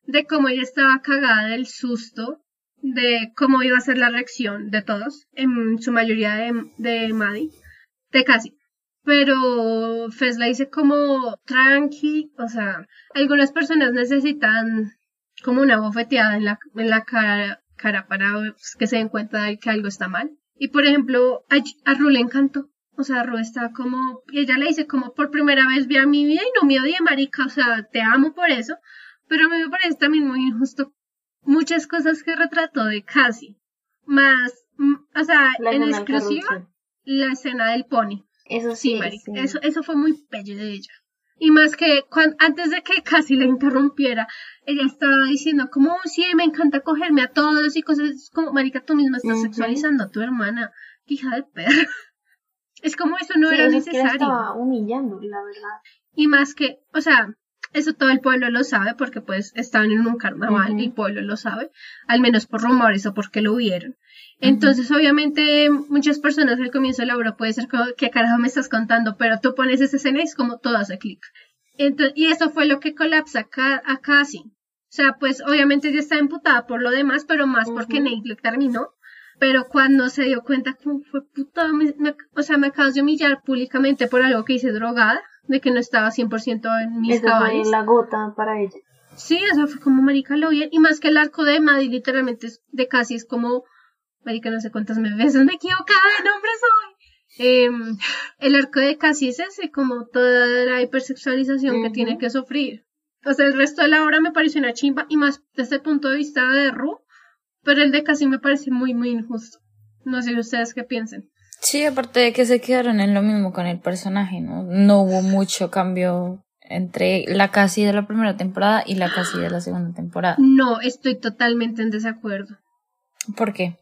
de cómo ella estaba cagada del susto, de cómo iba a ser la reacción de todos, en su mayoría de, de Maddie, de casi. Pero Fez la dice como tranqui, o sea, algunas personas necesitan como una bofeteada en la, en la cara, cara para pues, que se den cuenta de que algo está mal. Y por ejemplo, a, a Ru le encantó. O sea, Ru está como, ella le dice como por primera vez vi a mi vida y no me odié, marica, o sea, te amo por eso. Pero a mí me parece también muy injusto muchas cosas que retrató de Cassie. Más, o sea, La en exclusiva, la escena del pony. Eso Sí, sí, marica, sí. Eso, eso fue muy bello de ella. Y más que cuan- antes de que casi la interrumpiera, ella estaba diciendo como, "Oh, sí, me encanta cogerme a todos y cosas es como, marica, tú misma estás sexualizando a tu hermana, hija de perra. Es como eso no Sí, era necesario. estaba humillando, la verdad. Y más que, o sea, eso todo el pueblo lo sabe porque pues estaban en un carnaval, el pueblo lo sabe, al menos por rumores o porque lo vieron. Entonces, obviamente, muchas personas al comienzo de la obra puede ser como, ¿qué carajo me estás contando? Pero tú pones esa escena y es como todo hace clic. Y eso fue lo que colapsa ca- a Cassie. O sea, pues obviamente ella está emputada por lo demás, pero más porque Nate le terminó. Pero cuando se dio cuenta, como fue puta, me- me- o sea, me acabas de humillar públicamente por algo que hice drogada, de que no estaba 100% en mis Eso fue la gota para ella. Sí, o sea, fue como marica lo bien. Y más que el arco de Maddie, literalmente es de casi es como, marica, no sé cuántas me veces me he equivocado de nombre soy. Em, el arco de casi es ese, como toda la hipersexualización que tiene que sufrir. O sea, el resto de la obra me pareció una chimba, y más desde el punto de vista de Ru, pero el de casi me parece muy, muy injusto. No sé ustedes qué piensen. Sí, aparte de que se quedaron en lo mismo con el personaje, ¿no? No hubo mucho cambio entre la casi de la primera temporada y la casi de la segunda temporada. No, estoy totalmente en desacuerdo. ¿Por qué?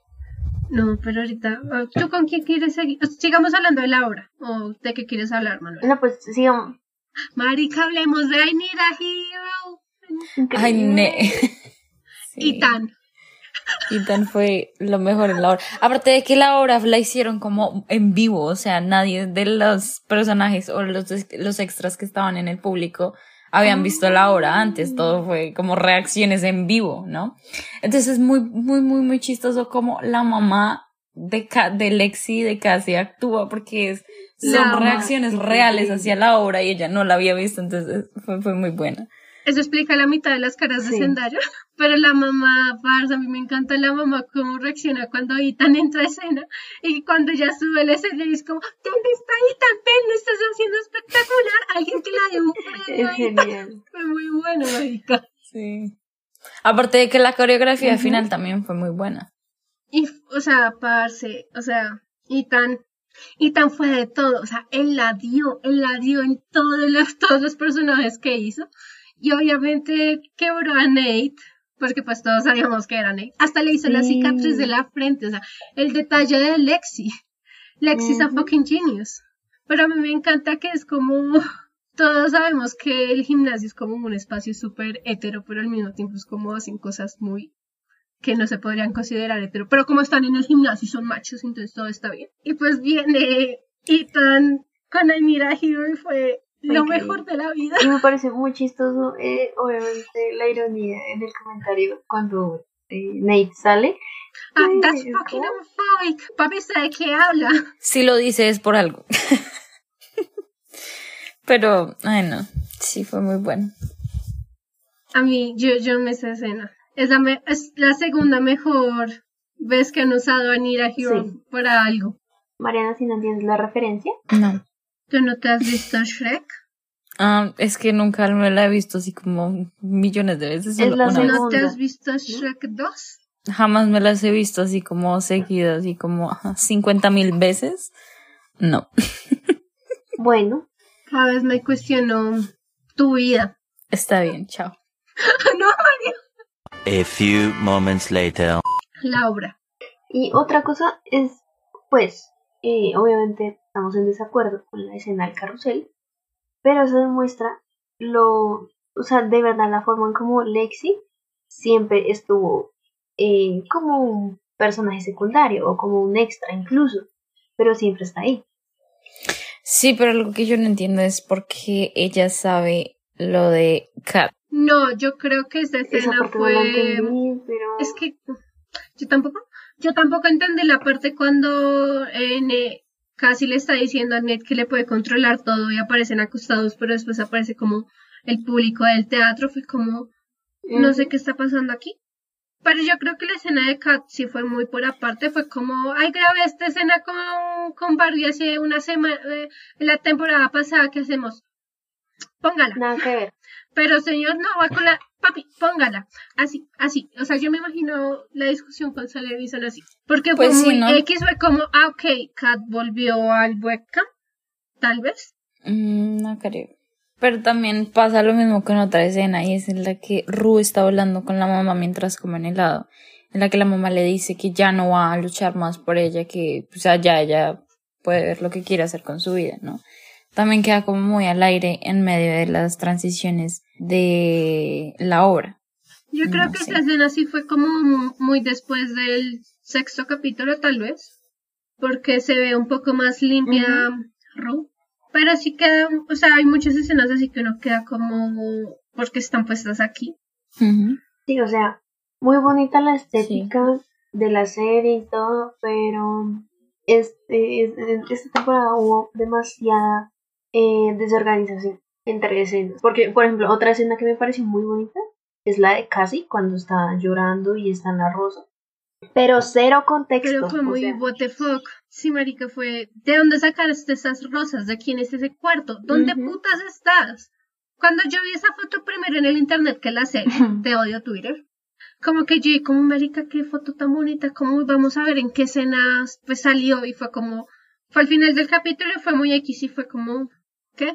No, pero ahorita, ah, ¿tú con quién quieres seguir? Sigamos hablando de la obra, o de qué quieres hablar, Manuel. No, pues sigamos. Marica, hablemos de I Need a Hero. Ay, ne. Y tan. Ethan fue lo mejor en la obra. Aparte de que la obra la hicieron como en vivo, o sea, nadie de los personajes o los, los extras que estaban en el público habían visto la obra antes, todo fue como reacciones en vivo, ¿no? Entonces es muy, muy, muy, muy chistoso como la mamá de, Ca- de Lexi, de Cassie, actúa porque es, son La reacciones reales hacia la obra y ella no la había visto, entonces fue, fue muy buena. Eso explica la mitad de las caras de Sí. Zendaya. Pero la mamá, parce, a mí me encanta la mamá cómo reacciona cuando Ethan entra a escena. Y cuando ya sube la escena y es como, ¿dónde está Ethan? Ven, lo estás haciendo espectacular. Alguien que la dé un premio. Es genial. Fue muy bueno, marica. Sí. Aparte de que la coreografía Ujú. final también fue muy buena. Y, o sea, parce, o sea, Ethan, Ethan fue de todo, o sea, él la dio, él la dio en todos los, todos los personajes que hizo. Y obviamente quebró a Nate, porque pues todos sabíamos que era Nate. Hasta le hizo la Sí. cicatriz de la frente, o sea, el detalle de Lexi. Lexi es a fucking genius. Pero a mí me encanta que es como, todos sabemos que el gimnasio es como un espacio súper hetero, pero al mismo tiempo es como hacen cosas muy que no se podrían considerar hetero, pero como están en el gimnasio y son machos, entonces todo está bien. Y pues viene Ethan con Aymira Hero y fue lo Increíble. mejor de la vida. Y me parece muy chistoso, eh, obviamente, la ironía en el comentario cuando eh, Nate sale. Ah, Sí, that's es fucking homophobic. Papi sabe que habla. Si lo dice es por algo. Pero, ay no, sí fue muy bueno. A mí, yo, yo me sé escena. Es la, me- es la segunda mejor vez que han usado a Nira Hero Sí. para algo. Mariana, si no entiendes la referencia. No. ¿Tú no te has visto Shrek? Ah, es que nunca me la he visto así como millones de veces. Es solo la una vez. ¿No te has visto Shrek 2? Jamás me las he visto así como seguidas, así como 50 mil veces. No. Bueno, Cada vez me cuestiono tu vida. Está bien, chao. no, María. A few moments later. La obra. y otra cosa es, pues, eh, obviamente estamos en desacuerdo con la escena del carrusel, pero eso demuestra lo, o sea, de verdad la forma en como Lexi siempre estuvo eh, como un personaje secundario o como un extra incluso, pero siempre está ahí. Sí, pero lo que yo no entiendo es por qué ella sabe lo de Kat. No, yo creo que esa Esa escena no fue. entendí, pero... Es que yo tampoco, yo tampoco entendí la parte cuando eh, Ne- casi le está diciendo a Ned que le puede controlar todo y aparecen acostados, pero después aparece como el público del teatro, fue como, no sé qué está pasando aquí. Pero yo creo que la escena de Kat sí fue muy por aparte, fue como, ay, grabé esta escena con, con Barbie hace una semana, eh, en la temporada pasada, ¿qué hacemos? Póngala. Nada que ver. Pero señor, no, va con la, papi, póngala. Así, así. O sea, yo me imagino la discusión con Television así. Porque fue Pues sí, muy ¿no? X, fue como, ah, ok, Kat volvió al webcam, tal vez. Mm, no creo. Pero también pasa lo mismo con otra escena y es en la que Ru está hablando con la mamá mientras comen helado. En la que la mamá le dice que ya no va a luchar más por ella, que o sea, ya ella puede ver lo que quiere hacer con su vida, ¿no? También queda como muy al aire en medio de las transiciones de la obra. Yo creo No que sé. esa escena sí fue como mu- muy después del sexto capítulo, tal vez. Porque se ve un poco más limpia Ru. Pero sí queda, o sea, hay muchas escenas así que uno queda como, porque están puestas aquí. Sí, o sea, muy bonita la estética de la serie y todo, pero este, es- es- esta temporada hubo demasiada eh, desorganización entre escenas. Porque, por ejemplo, otra escena que me pareció muy bonita es la de Cassie cuando está llorando y está en la rosa. Pero cero contexto. Pero fue o muy sea, what the fuck. Sí, marica, fue... ¿De dónde sacaste esas rosas? ¿De quién es ese cuarto? ¿Dónde putas estás? Cuando yo vi esa foto primero en el internet que la sé, te odio Twitter. Como que yo, como marica, qué foto tan bonita, como vamos a ver en qué escenas pues salió y fue como... Fue al final del capítulo y fue muy X y fue como... ¿Qué?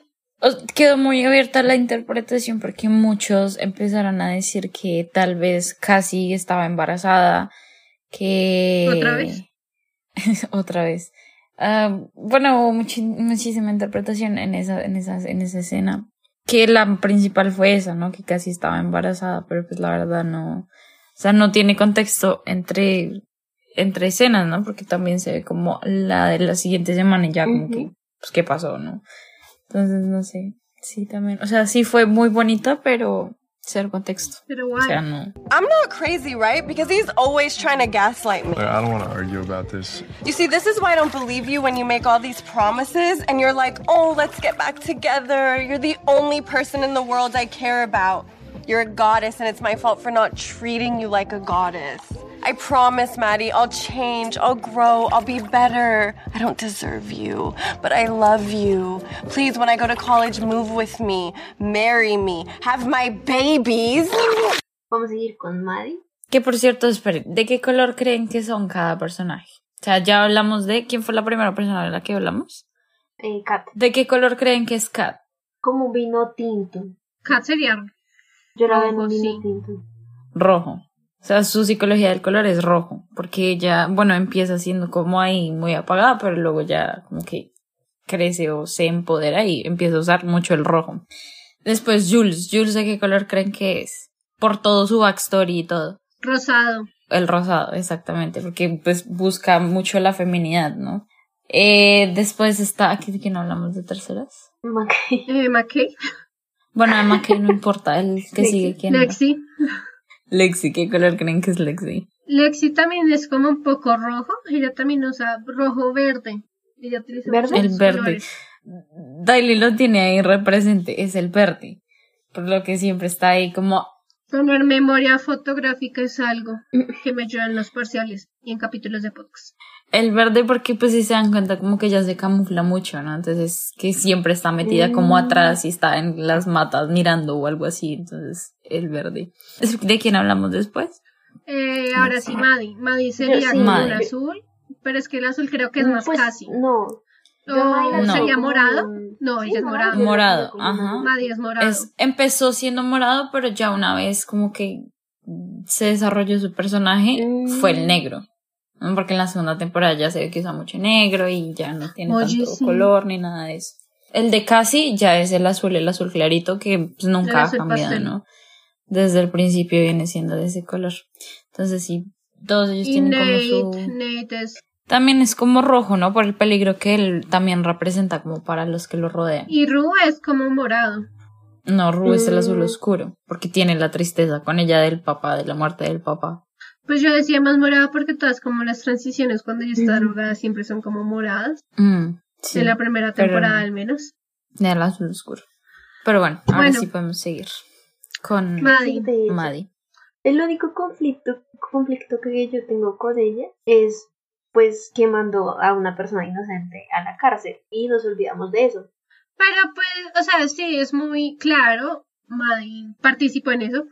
Quedó muy abierta la interpretación porque muchos empezaron a decir que tal vez casi estaba embarazada, que... ¿Otra vez? Otra vez. Ah, bueno, hubo muchi- muchísima interpretación en esa, en, esa, en esa escena. Que la principal fue esa, ¿no? Que casi estaba embarazada, pero pues la verdad no... O sea, no tiene contexto entre, entre escenas, ¿no? Porque también se ve como la de la siguiente semana y ya como que, pues, ¿qué pasó, no? Entonces, no sé. Sí, también. O sea, sí fue muy bonita, pero cero contexto. Pero O sea, no. I'm not crazy, right? Because he's always trying to gaslight me. Look, I don't want to argue about this. You see, this is why I don't believe you when you make all these promises and you're like, oh, let's get back together. You're the only person in the world I care about. You're a goddess, and it's my fault for not treating you like a goddess. I promise, Maddie, I'll change, I'll grow, I'll be better. I don't deserve you, but I love you. Please, when I go to college, move with me, marry me, have my babies. Vamos a seguir con Maddie. Que por cierto, esperen, ¿de qué color creen que son cada personaje? O sea, ya hablamos de quién fue la primera persona de la que hablamos. Eh, Kat. ¿De qué color creen que es Kat? Como vino tinto. Kat sería... Yo la veo sí. tinto. Rojo. O sea, su psicología del color es rojo. Porque ella, bueno, empieza siendo como ahí muy apagada, pero luego ya como que crece o se empodera y empieza a usar mucho el rojo. Después Jules. Jules, ¿de qué color creen que es? Por todo su backstory y todo. Rosado. El rosado, exactamente, porque pues busca mucho la feminidad, ¿no? Eh, después está, aquí que no hablamos de terceras. McKay. Eh, McKay. Bueno, además que no importa, el que sigue quién era? Lexi. Lexi, ¿qué color creen que es Lexi? Lexi también es como un poco rojo. Ella también usa rojo verde. Ella utiliza ¿Verde? El verde. colores. Daily lo tiene ahí represente, es el verde. Por lo que siempre está ahí como Tener memoria fotográfica es algo que me ayuda en los parciales y en capítulos de podcast. El verde porque pues si se dan cuenta como que ella se camufla mucho, ¿no? Entonces que siempre está metida como Mm. atrás y está en las matas mirando o algo así. Entonces el verde. ¿De quién hablamos después? Eh, ahora sí, Maddie. Maddie sería sí. como un Maddie. azul, pero es que el azul creo que es más Pues, casi. No. Yo ¿O Maddie la sería morado? No, Sí, ella es morado. Morado, ajá. Maddie es morado. Es, empezó siendo morado, pero ya una vez como que se desarrolló su personaje, fue el negro. ¿No? Porque en la segunda temporada ya se ve que usa mucho negro y ya no tiene Oye, tanto sí. color ni nada de eso. El de Cassie ya es el azul, el azul clarito que pues, nunca ha azul cambiado, pastel. ¿no? Desde el principio viene siendo de ese color. Entonces sí, todos ellos Y tienen Nate, como su... Nate es... También es como rojo, ¿no? Por el peligro que él también representa como para los que lo rodean. Y Ru es como morado. No, Rue es el azul Mm. oscuro, porque tiene la tristeza con ella del papá, de la muerte del papá. Pues yo decía más morada porque todas como las transiciones cuando ella está drogada siempre son como moradas. Mm, sí, de la primera temporada al menos. Del azul oscuro. Pero bueno, ahora Bueno. sí podemos seguir con Maddie. Maddie. El único conflicto, conflicto que yo tengo con ella es pues que mandó a una persona inocente a la cárcel y nos olvidamos de eso. Pero pues, o sea, sí, es muy claro, Maddie participó en eso,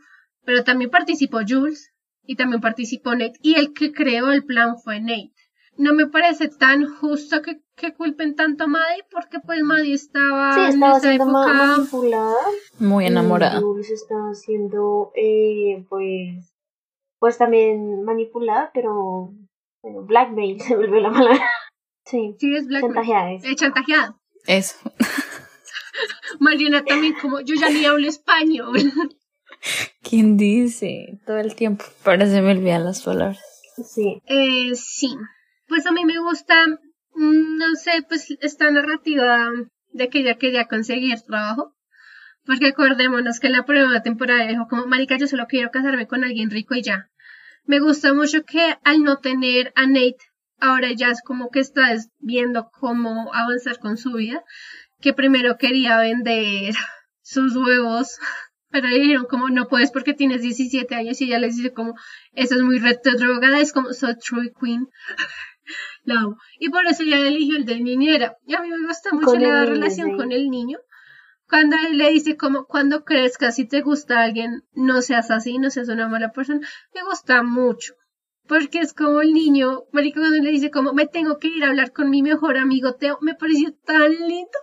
pero también participó Jules y también participó Nate y el que creó el plan fue Nate. No me parece tan justo que, que culpen tanto a Maddie porque pues Maddie estaba Sí, en estaba esa siendo ma- época manipulada. Muy enamorada. Y Jules estaba siendo, eh, pues, pues también manipulada, pero, bueno, blackmail se volvió la palabra. Sí, sí es blackmail. chantajeada es. Eh, chantajeada. Eso. Mariana también como yo ya ni hablo español. ¿Quién dice? Todo el tiempo. Pero se me olvidan las palabras. Sí. Eh, sí. Pues a mí me gusta, mm, no sé, pues esta narrativa de que ella quería conseguir trabajo. Porque acordémonos que la primera temporada dijo como, marica, yo solo quiero casarme con alguien rico y ya. Me gusta mucho que al no tener a Nate, ahora ya es como que está es- viendo cómo avanzar con su vida. Que primero quería vender sus huevos, pero dijeron como, no puedes porque tienes 17 años y ella les dice como, eso es muy reto drogada, es como, so Troy Queen. La amo. Y por eso ella eligió el de niñera. Y a mí me gusta mucho Con la relación con el niño. Cuando él le dice como, cuando crezcas, si te gusta alguien, no seas así, no seas una mala persona. Me gusta mucho. Porque es como el niño, marica, cuando le dice como, me tengo que ir a hablar con mi mejor amigo Teo, me pareció tan lindo.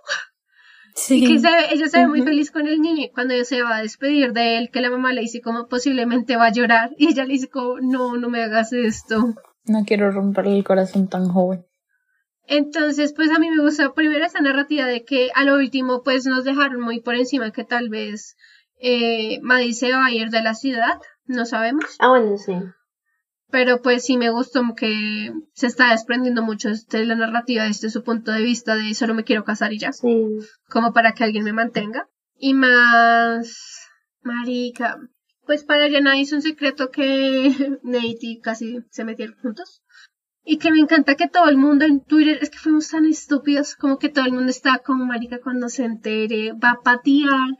Sí. Y que se ve- ella se ve muy feliz con el niño y cuando ella se va a despedir de él, que la mamá le dice como posiblemente va a llorar y ella le dice como no, no me hagas esto. No quiero romperle el corazón tan joven. Entonces, pues a mí me gusta primero esa narrativa de que a lo último pues nos dejaron muy por encima que tal vez eh, Maddie se va a ir de la ciudad, no sabemos. Ah, bueno, sí. Pero pues sí me gustó que se está desprendiendo mucho de la narrativa desde su punto de vista de solo me quiero casar y ya. Sí. como para que alguien me mantenga. Y más, marica, pues para ella nadie es un secreto que Nate y casi se metieron juntos. Y que me encanta que todo el mundo en Twitter, es que fuimos tan estúpidos, como que todo el mundo estaba como marica cuando se entere, va a patear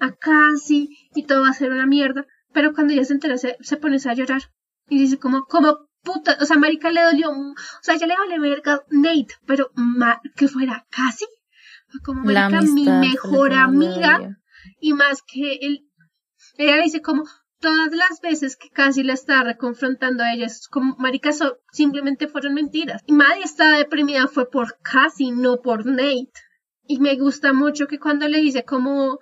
a casi y todo va a ser una mierda. Pero cuando ella se entera se, se pone a llorar y dice como, como puta, o sea, marica le dolió, o sea, ya le vale verga Nate, pero ma- que fuera casi. Como marica, mi mejor amiga y más que él ella le dice como todas las veces que casi la está reconfrontando a ella es como marica so- simplemente fueron mentiras. Y Maddie estaba deprimida fue por casi no por Nate. Y me gusta mucho que cuando le dice como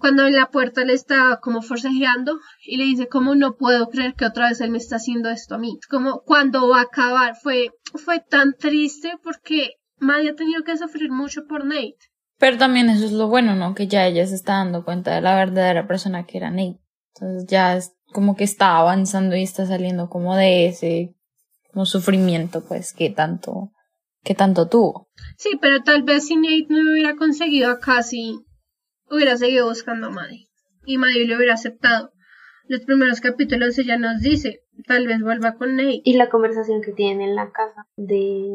cuando en la puerta le está como forcejeando y le dice como no puedo creer que otra vez él me está haciendo esto a mí como cuando va a acabar fue fue tan triste porque Maddie ha tenido que sufrir mucho por Nate Pero también eso es lo bueno, ¿no? Que ya ella se está dando cuenta de la verdadera persona que era Nate. Entonces ya es como que está avanzando y está saliendo como de ese como sufrimiento, pues, que tanto, que tanto tuvo. Sí, pero tal vez si Nate no hubiera conseguido a Cassie, hubiera seguido buscando a Maddie. Y Maddie le hubiera aceptado. Los primeros capítulos ella nos dice, tal vez vuelva con Nate. Y la conversación que tienen en la casa de...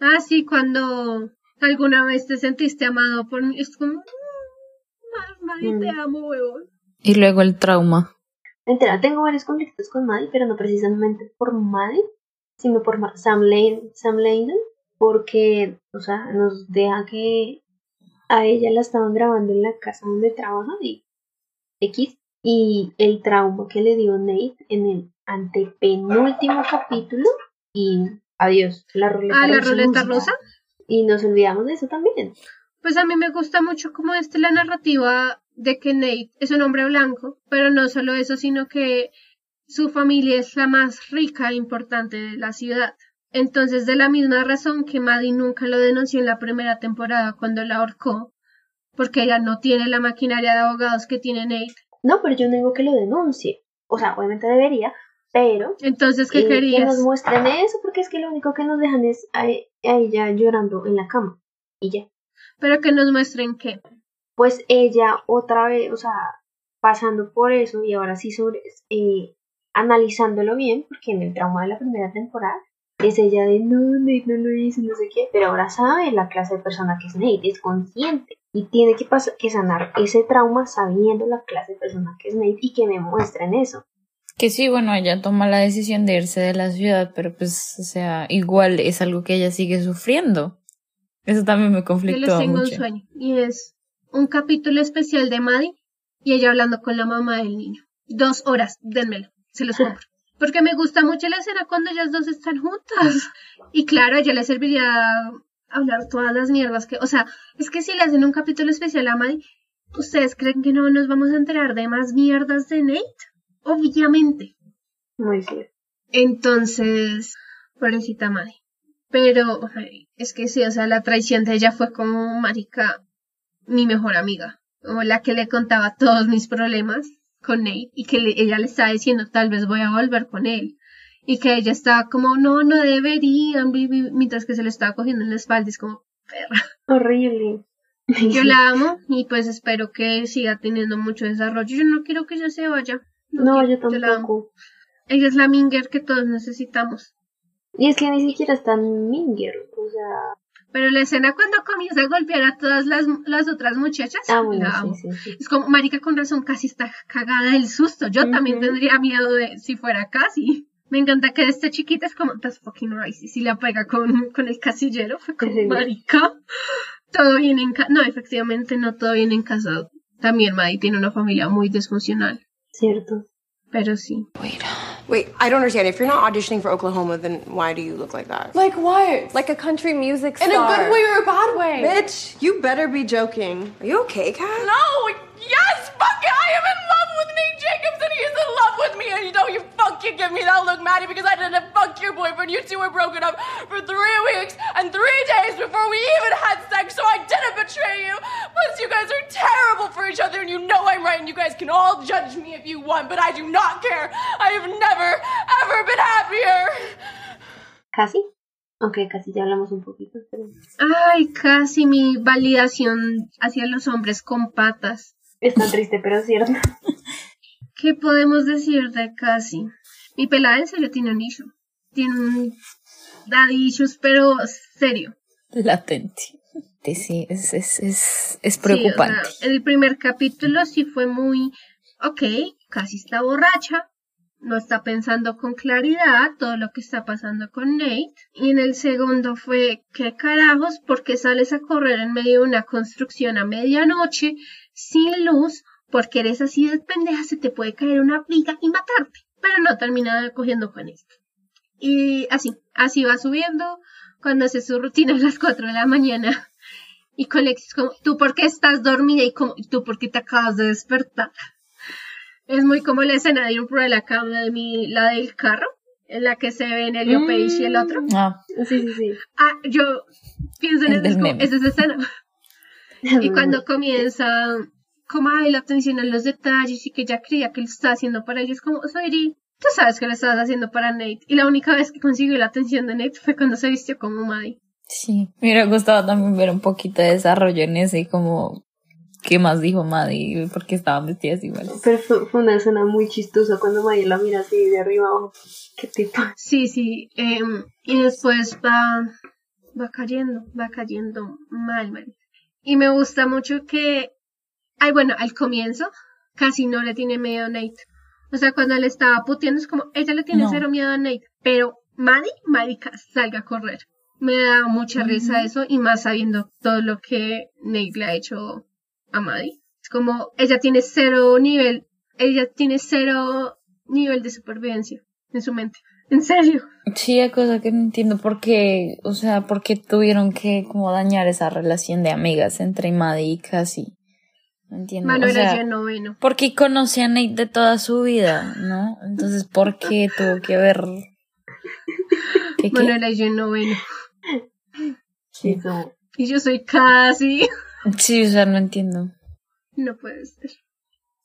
Ah, sí, cuando alguna vez te sentiste amado por mí, es como, "Mm, Maddie, te Mm. amo, huevón. Y luego el trauma. Entera, tengo varios conflictos con Maddie, pero no precisamente por Maddie, sino por Sam, Lane, Sam Landon, porque, o sea, nos deja que a ella la estaban grabando en la casa donde trabaja y X, y el trauma que le dio Nate en el antepenúltimo capítulo, y adiós, la ruleta Ah, la ruleta rusa. Y nos olvidamos de eso también. Pues a mí me gusta mucho como este la narrativa de que Nate es un hombre blanco, pero no solo eso, sino que su familia es la más rica e importante de la ciudad. Entonces, de la misma razón que Maddie nunca lo denunció en la primera temporada cuando la ahorcó, porque ella no tiene la maquinaria de abogados que tiene Nate. No, pero yo no digo que lo denuncie. O sea, obviamente debería, pero Entonces, ¿qué eh, que querías? nos muestren eso, porque es que lo único que nos dejan es a, a ella llorando en la cama. Y ya. Pero que nos muestren que pues ella otra vez, o sea, pasando por eso y ahora sí sobre, eh, analizándolo bien, porque en el trauma de la primera temporada es ella de no, Nate no lo hizo, no sé qué, pero ahora sabe la clase de persona que es Nate, es consciente y tiene que, pas- que sanar ese trauma sabiendo la clase de persona que es Nate y que me muestren eso. Que sí, bueno, ella toma la decisión de irse de la ciudad, pero pues, o sea, igual es algo que ella sigue sufriendo. Eso también me Yo les conflictó tengo un mucho. sueño y es un capítulo especial de Maddie y ella hablando con la mamá del niño. Dos horas, denmelo, se los compro. Porque me gusta mucho la escena cuando ellas dos están juntas. Y claro, a ella le serviría hablar todas las mierdas que, o sea, es que si le hacen un capítulo especial a Maddie, ¿ustedes creen que no nos vamos a enterar de más mierdas de Nate? Obviamente. Muy cierto. Entonces, pobrecita Maddie. Pero es que sí, o sea, la traición de ella fue como marica, mi mejor amiga, o la que le contaba todos mis problemas con Nate y que le- ella le estaba diciendo tal vez voy a volver con él y que ella estaba como no, no deberían, bi- mientras que se le estaba cogiendo en la espalda, es como perra. Horrible. Yo la amo y pues espero que siga teniendo mucho desarrollo. Yo no quiero que ella se vaya. No, quiero, yo la amo. tampoco. Ella es la Minger que todos necesitamos. Y es que ni siquiera está Minger, o sea... Pero la escena cuando comienza a golpear a todas las, las otras muchachas, Ah, bueno, la amo. sí, sí. Es como, marica, con razón, casi está cagada del susto. Yo también tendría miedo de si fuera casi. Me encanta que esta chiquita es como, that's fucking right. Y si la pega con, con el casillero, fue como, Sí. marica, todo bien en casa. No, efectivamente, no todo bien en casa. También Maddie tiene una familia muy disfuncional. Cierto. Pero sí. Wait, I don't understand. If you're not auditioning for Oklahoma, then why do you look like that? Like what? Like a country music star. In a good way or a bad way? Bitch, you better be joking. Are you okay, Kat? No! Yes! Fuck it! I am in love with Nate Jacobs and he is in love with me! And you don't you fucking give me that look, Maddie, because I didn't fuck your boyfriend. You two were broken up for three weeks and three days before we even had sex, so I didn't betray you! Plus, you guys are terrible for each other and you know I'm right and you guys can all judge me if you want, but I do not care! I have never, ever been happier! ¿Casi? Aunque casi ya hablamos un poquito, pero... Ay, casi mi validación hacia los hombres con patas. Es tan triste, pero es cierto. ¿Qué podemos decir de casi? Mi pelada en serio tiene un issue. Tiene un daddy issues, pero serio. Latente. Sí, sí, es, es, es, es Sí, o preocupante. sea, el primer capítulo sí fue muy, ok, casi está borracha, no está pensando con claridad todo lo que está pasando con Nate. Y en el segundo fue, ¿qué carajos? ¿Por qué sales a correr en medio de una construcción a medianoche, sin luz? Porque eres así de pendeja, se te puede caer una viga y matarte. Pero no termina cogiendo con esto. Y así, así va subiendo. Cuando hace su rutina a las 4 de la mañana. Y con Lexi como, ¿tú por qué estás dormida? Y como, ¿tú por qué te acabas de despertar? Es muy como la escena de un de la cama de mi, la del carro, en la que se ven Elio Mm. Page y el otro. Ah, Sí, sí, sí. Ah, yo pienso en eso, es esa escena. Y cuando comienza, como, ay, la atención a los detalles y que ella creía que lo estaba haciendo para ellos, como, Soiri, tú sabes que lo estabas haciendo para Nate. Y la única vez que consiguió la atención de Nate fue cuando se vistió como Maddie. sí. Me hubiera gustado también ver un poquito de desarrollo en ese y como qué más dijo Maddie, porque estaban vestidas iguales. Pero fue, fue una escena muy chistosa cuando Maya la mira así de arriba abajo. ¿Qué tipo? Sí, sí. em, y después va, va cayendo, va cayendo mal, mal. Y me gusta mucho que, ay, bueno, al comienzo casi no le tiene miedo a Nate. O sea, cuando le estaba puteando es como, ella le tiene No. cero miedo a Nate. Pero Maddie, marica, salga a correr. Me da mucha risa eso y más sabiendo todo lo que Nate le ha hecho a Maddie. Es como, ella tiene cero nivel, ella tiene cero nivel de supervivencia en su mente. En serio. Sí, hay cosas que no entiendo por qué, o sea, por qué tuvieron que como dañar esa relación de amigas entre Maddie y Cassie. Entiendo. O sea, era yo noveno. porque conoce a Nate de toda su vida, ¿no? Entonces, ¿por qué tuvo que ver? ¿Qué, qué? Era yo noveno. Sí. Y yo soy casi. Sí, o sea, no entiendo. No puede ser.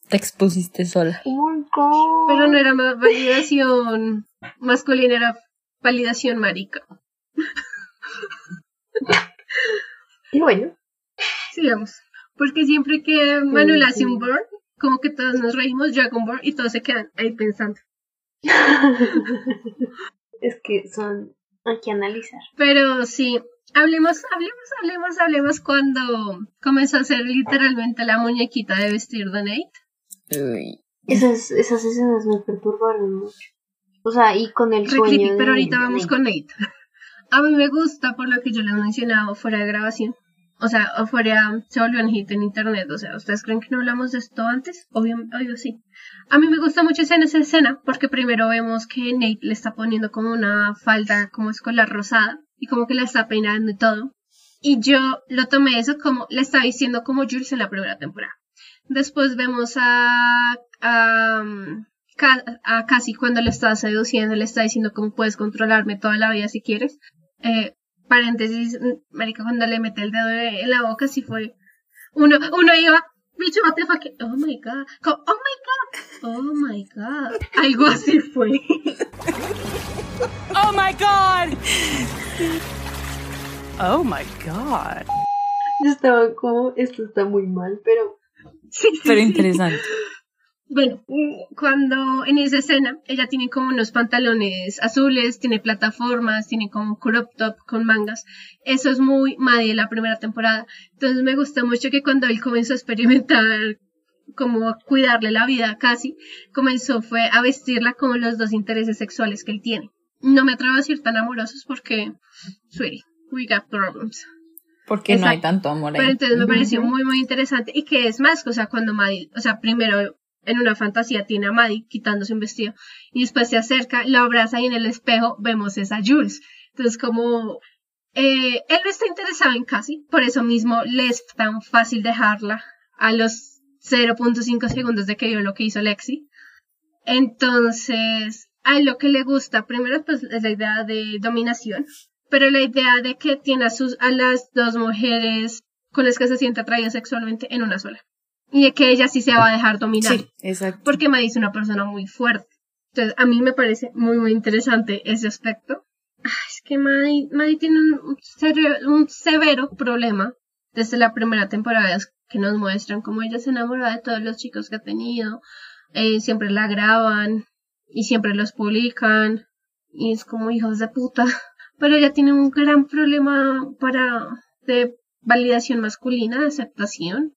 Te expusiste sola. Oh my god. Pero no era validación masculina, era validación marica. Y bueno, Sigamos. Porque siempre que Manuel hace un burn, como que todos nos reímos, yo hago un burn y todos se quedan ahí pensando. es que son, hay que analizar. Pero sí, hablemos, hablemos, hablemos, hablemos cuando comenzó a hacer literalmente la muñequita de vestir de Nate. Esas, esas escenas me perturbaron mucho. O sea, y con el pero ahorita de vamos Nate. con Nate. A mí me gusta por lo que yo le he mencionado fuera de grabación. O sea, afuera se volvió un hit en internet. O sea, ¿ustedes creen que no hablamos de esto antes? Obvio, obvio sí. A mí me gusta mucho esa escena porque primero vemos que Nate le está poniendo como una falda como escolar rosada y como que la está peinando y todo. Y yo lo tomé eso como le está diciendo como Jules en la primera temporada. Después vemos a, a, um, a Cassie cuando le está seduciendo, le está diciendo cómo puedes controlarme toda la vida si quieres. Eh, paréntesis, mm, marica, cuando le mete el dedo en la boca, sí fue. Uno, uno iba, bicho, what the fuck, oh my god, oh my god, oh my god, algo así fue. Oh my god! Oh my god. Yo estaba como, esto está muy mal, pero. Pero interesante. Bueno, mm, cuando en esa escena ella tiene como unos pantalones azules, tiene plataformas, tiene como un crop top con mangas. Eso es muy Maddie de la primera temporada. Entonces me gusta mucho que cuando él comenzó a experimentar como a cuidarle la vida casi, comenzó fue a vestirla con los dos intereses sexuales que él tiene. No me atrevo a decir tan amorosos porque, sweetie, we got problems. Porque no hay Exacto. tanto amor ahí. Pero entonces me pareció muy, muy interesante. Y que es más, o sea, cuando Maddie, o sea, primero en una fantasía tiene a Maddie quitándose un vestido y después se acerca, la abraza y en el espejo vemos es a Jules. Entonces, como eh, él no está interesado en Cassie, por eso mismo le es tan fácil dejarla a los 0.5 segundos de que vio lo que hizo Lexi. Entonces, a lo que le gusta, primero, pues es la idea de dominación, pero la idea de que tiene a, sus, a las dos mujeres con las que se siente atraída sexualmente en una sola. Y de que ella sí se va a dejar dominar. Sí, exacto. Porque Maddie es una persona muy fuerte. Entonces, a mí me parece muy, muy interesante ese aspecto. Es que Maddie, Maddie tiene un, un severo problema desde la primera temporada es que nos muestran cómo ella se enamora de todos los chicos que ha tenido. Eh, siempre la graban y siempre los publican. Y es como hijos de puta. Pero ella tiene un gran problema para de validación masculina, de aceptación.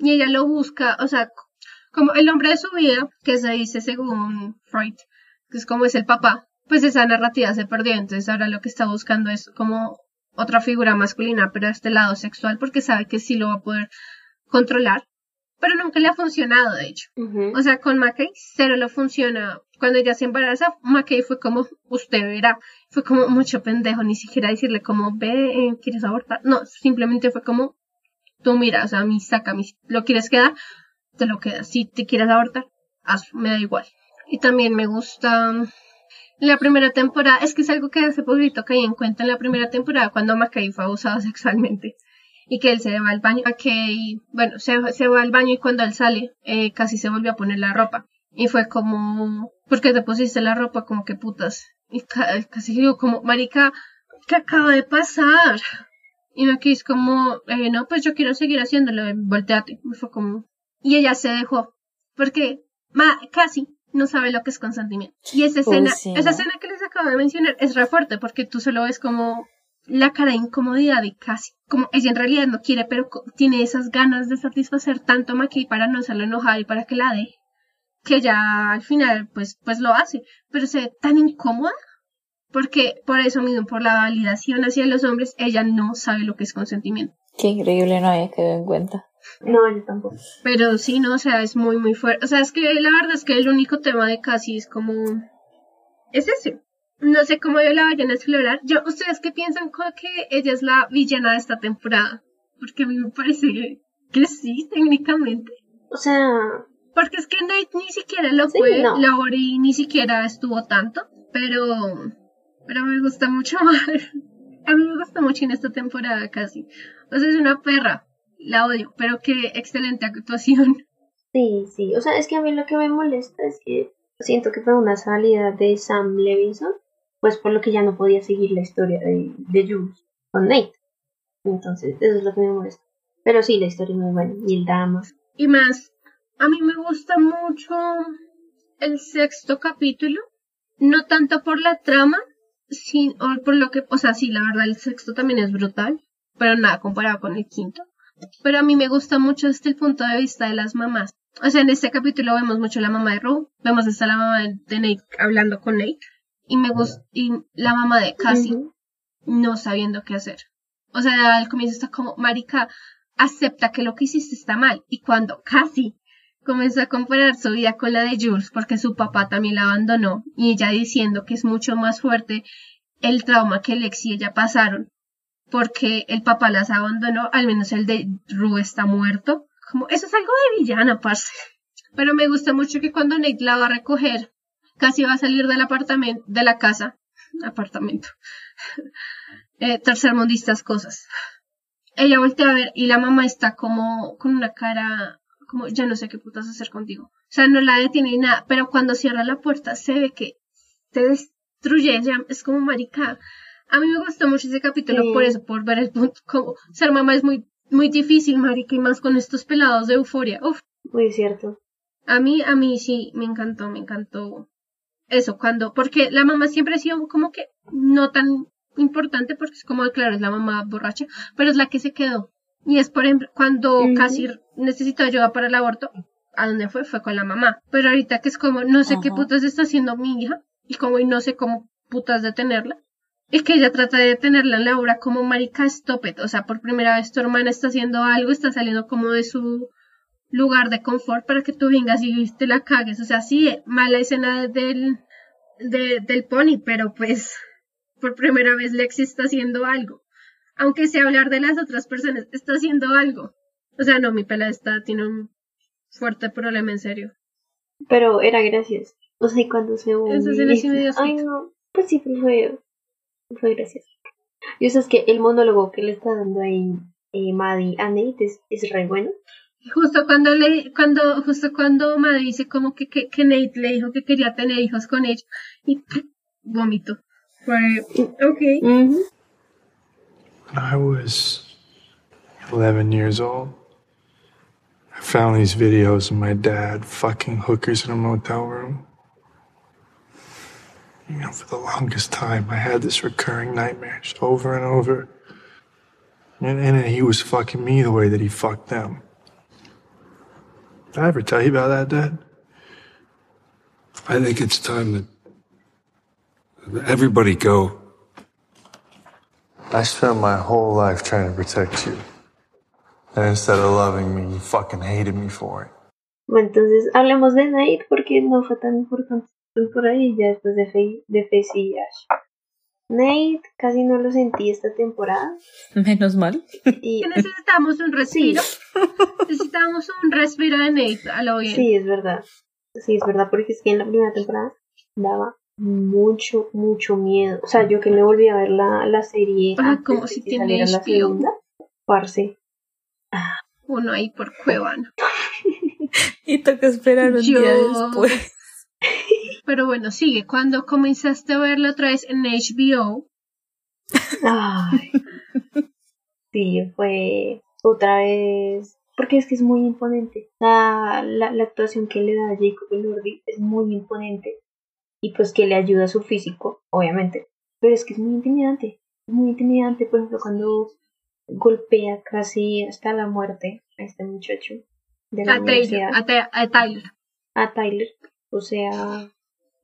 Y ella lo busca, o sea, como el hombre de su vida, que se dice según Freud, que es como es el papá, pues esa narrativa se perdió, entonces ahora lo que está buscando es como otra figura masculina, pero a este lado sexual, porque sabe que sí lo va a poder controlar, pero nunca le ha funcionado, de hecho. O sea, con McKay cero lo funciona. Cuando ella se embaraza, McKay fue como, usted verá, fue como mucho pendejo, ni siquiera decirle como, ve, ¿quieres abortar? No, simplemente fue como, tú mira, o sea, a mí saca, mi, lo quieres quedar, te lo quedas. Si te quieres abortar, hazlo, me da igual. Y también me gusta mm, la primera temporada, es que es algo que hace poquito caí en cuenta en la primera temporada cuando McKay fue abusado sexualmente y que él se va al baño, McKay, bueno, se, va al baño y cuando él sale eh, casi se volvió a poner la ropa y fue como, ¿por qué te pusiste la ropa? Como que putas. Y ca- casi digo como, marica, ¿qué acaba de pasar? Y McKay es como, eh, no, pues yo quiero seguir haciéndolo, volteate. Y fue como, y ella se dejó, porque ma, casi no sabe lo que es consentimiento. Y esa Uy, escena, sí, esa ¿no? escena que les acabo de mencionar es re fuerte porque tú solo ves como la cara de incomodidad de casi, como ella en realidad no quiere, pero tiene esas ganas de satisfacer tanto a Maki para no hacerlo enojar y para que la dé, que ya al final pues, pues lo hace, pero se ve tan incómoda porque por eso mismo, por la validación hacia los hombres, ella no sabe lo que es consentimiento. Qué increíble, no había quedado en cuenta. No, yo tampoco. Pero sí, no, o sea, es muy, muy fuerte. O sea, es que la verdad es que el único tema de Cassie es como. Es ese. No sé cómo yo la vayan a explorar. Yo, ¿Ustedes qué piensan que ella es la villana de esta temporada? Porque a mí me parece que sí, técnicamente. O sea, Porque es que Nate ni siquiera lo Sí, fue, no. Laurie ni siquiera estuvo tanto, pero. Pero me gusta mucho más. A mí me gusta mucho en esta temporada casi. O sea, es una perra. La odio, pero qué excelente actuación. sí, sí. O sea, es que a mí lo que me molesta es que siento que fue una salida de Sam Levinson, pues por lo que ya no podía seguir la historia de, de Jules con Nate. Entonces, eso es lo que me molesta. Pero sí, la historia es muy buena. Y el drama. Y más, a mí me gusta mucho el sexto capítulo, no tanto por la trama, sino por lo que, o sea, sí, la verdad el sexto también es brutal, pero nada comparado con el quinto. Pero a mí me gusta mucho desde el punto de vista de las mamás. O sea, en este capítulo vemos mucho la mamá de Rue, vemos hasta la mamá de de Nate hablando con Nate, y me gusta, y la mamá de Cassie no sabiendo qué hacer. O sea, al comienzo está como, marica, acepta que lo que hiciste está mal. Y cuando Cassie comenzó a comparar su vida con la de Jules, porque su papá también la abandonó, y ella diciendo que es mucho más fuerte el trauma que Lex y ella pasaron, porque el papá las abandonó, al menos el de Rue está muerto. Como, eso es algo de villana, parce. Pero me gusta mucho que cuando Nate la va a recoger, casi va a salir del apartamento, de la casa, apartamento, eh, tercermundistas cosas. Ella voltea a ver y la mamá está como con una cara, como ya no sé qué putas hacer contigo. O sea, no la detiene ni nada, pero cuando cierra la puerta se ve que se destruye, ya es como marica. A mí me gustó mucho ese capítulo Sí. por eso, por ver el punto, como ser mamá es muy, muy difícil, marica, y más con estos pelados de euforia. Uf, Muy cierto. a mí, a mí sí, me encantó, me encantó eso, cuando, porque la mamá siempre ha sido como que no tan importante, porque es como, claro, es la mamá borracha, pero es la que se quedó. Y es, por ejemplo, cuando casi necesitó ayuda para el aborto, ¿a dónde fue? Fue con la mamá. Pero ahorita que es como, no sé qué putas está haciendo mi hija, y como, y no sé cómo putas detenerla. Es que ella trata de detenerla en la obra como marica, stop it. O sea, por primera vez tu hermana está haciendo algo, está saliendo como de su lugar de confort para que tú vengas y te la cagues. O sea, sí, mala escena del, de- del pony, pero pues por primera vez Lexi está haciendo algo. Aunque sea hablar de las otras personas, está haciendo algo. O sea, no, mi pela está, tiene un fuerte problema en serio. Pero era gracioso. O sea, y cuando se sí me dio Ay, no. Pues sí, pero fue, fue gracioso. Y eso es que el monólogo que le está dando ahí eh, Maddie a Nate es, es re bueno. Justo cuando le, cuando, justo cuando Madre dice como que, que, que Nate le dijo que quería tener hijos con ella y vómito. Fue, ok. Ujú. When I was 11 years old, I found these videos of my dad fucking hookers in a motel room. You know, for the longest time, I had this recurring nightmare just over and over. And, and he was fucking me the way that he fucked them. Did I ever tell you about that, Dad? I think it's time that that everybody go. I spent my whole life trying to protect you. Bueno, entonces hablemos de Nate porque no fue tan importante por ahí ya después de, Fe, de Face y Ash. Nate casi no lo sentí esta temporada. Menos mal. Y necesitamos un respiro. Necesitamos un respiro de Nate a lo bien. sí, es verdad. Sí, es verdad, porque es que en la primera temporada daba mucho, mucho miedo. O sea, yo que me volví a ver la, la serie Ah, como si tiene la segunda, parce. Uno ahí por Cuevana. Y toca esperar un Yo- día después. Pero bueno, sigue. Cuando comenzaste a verlo otra vez en HBO, Ay. Sí, fue otra vez. Porque es que es muy imponente. La, la, la actuación que le da a Jacob Elordi es muy imponente. Y pues que le ayuda a su físico, obviamente. Pero es que es muy intimidante. Es muy intimidante, por ejemplo, cuando golpea casi hasta la muerte a este muchacho de la a Taylor, a, Tyler. A Tyler. O sea,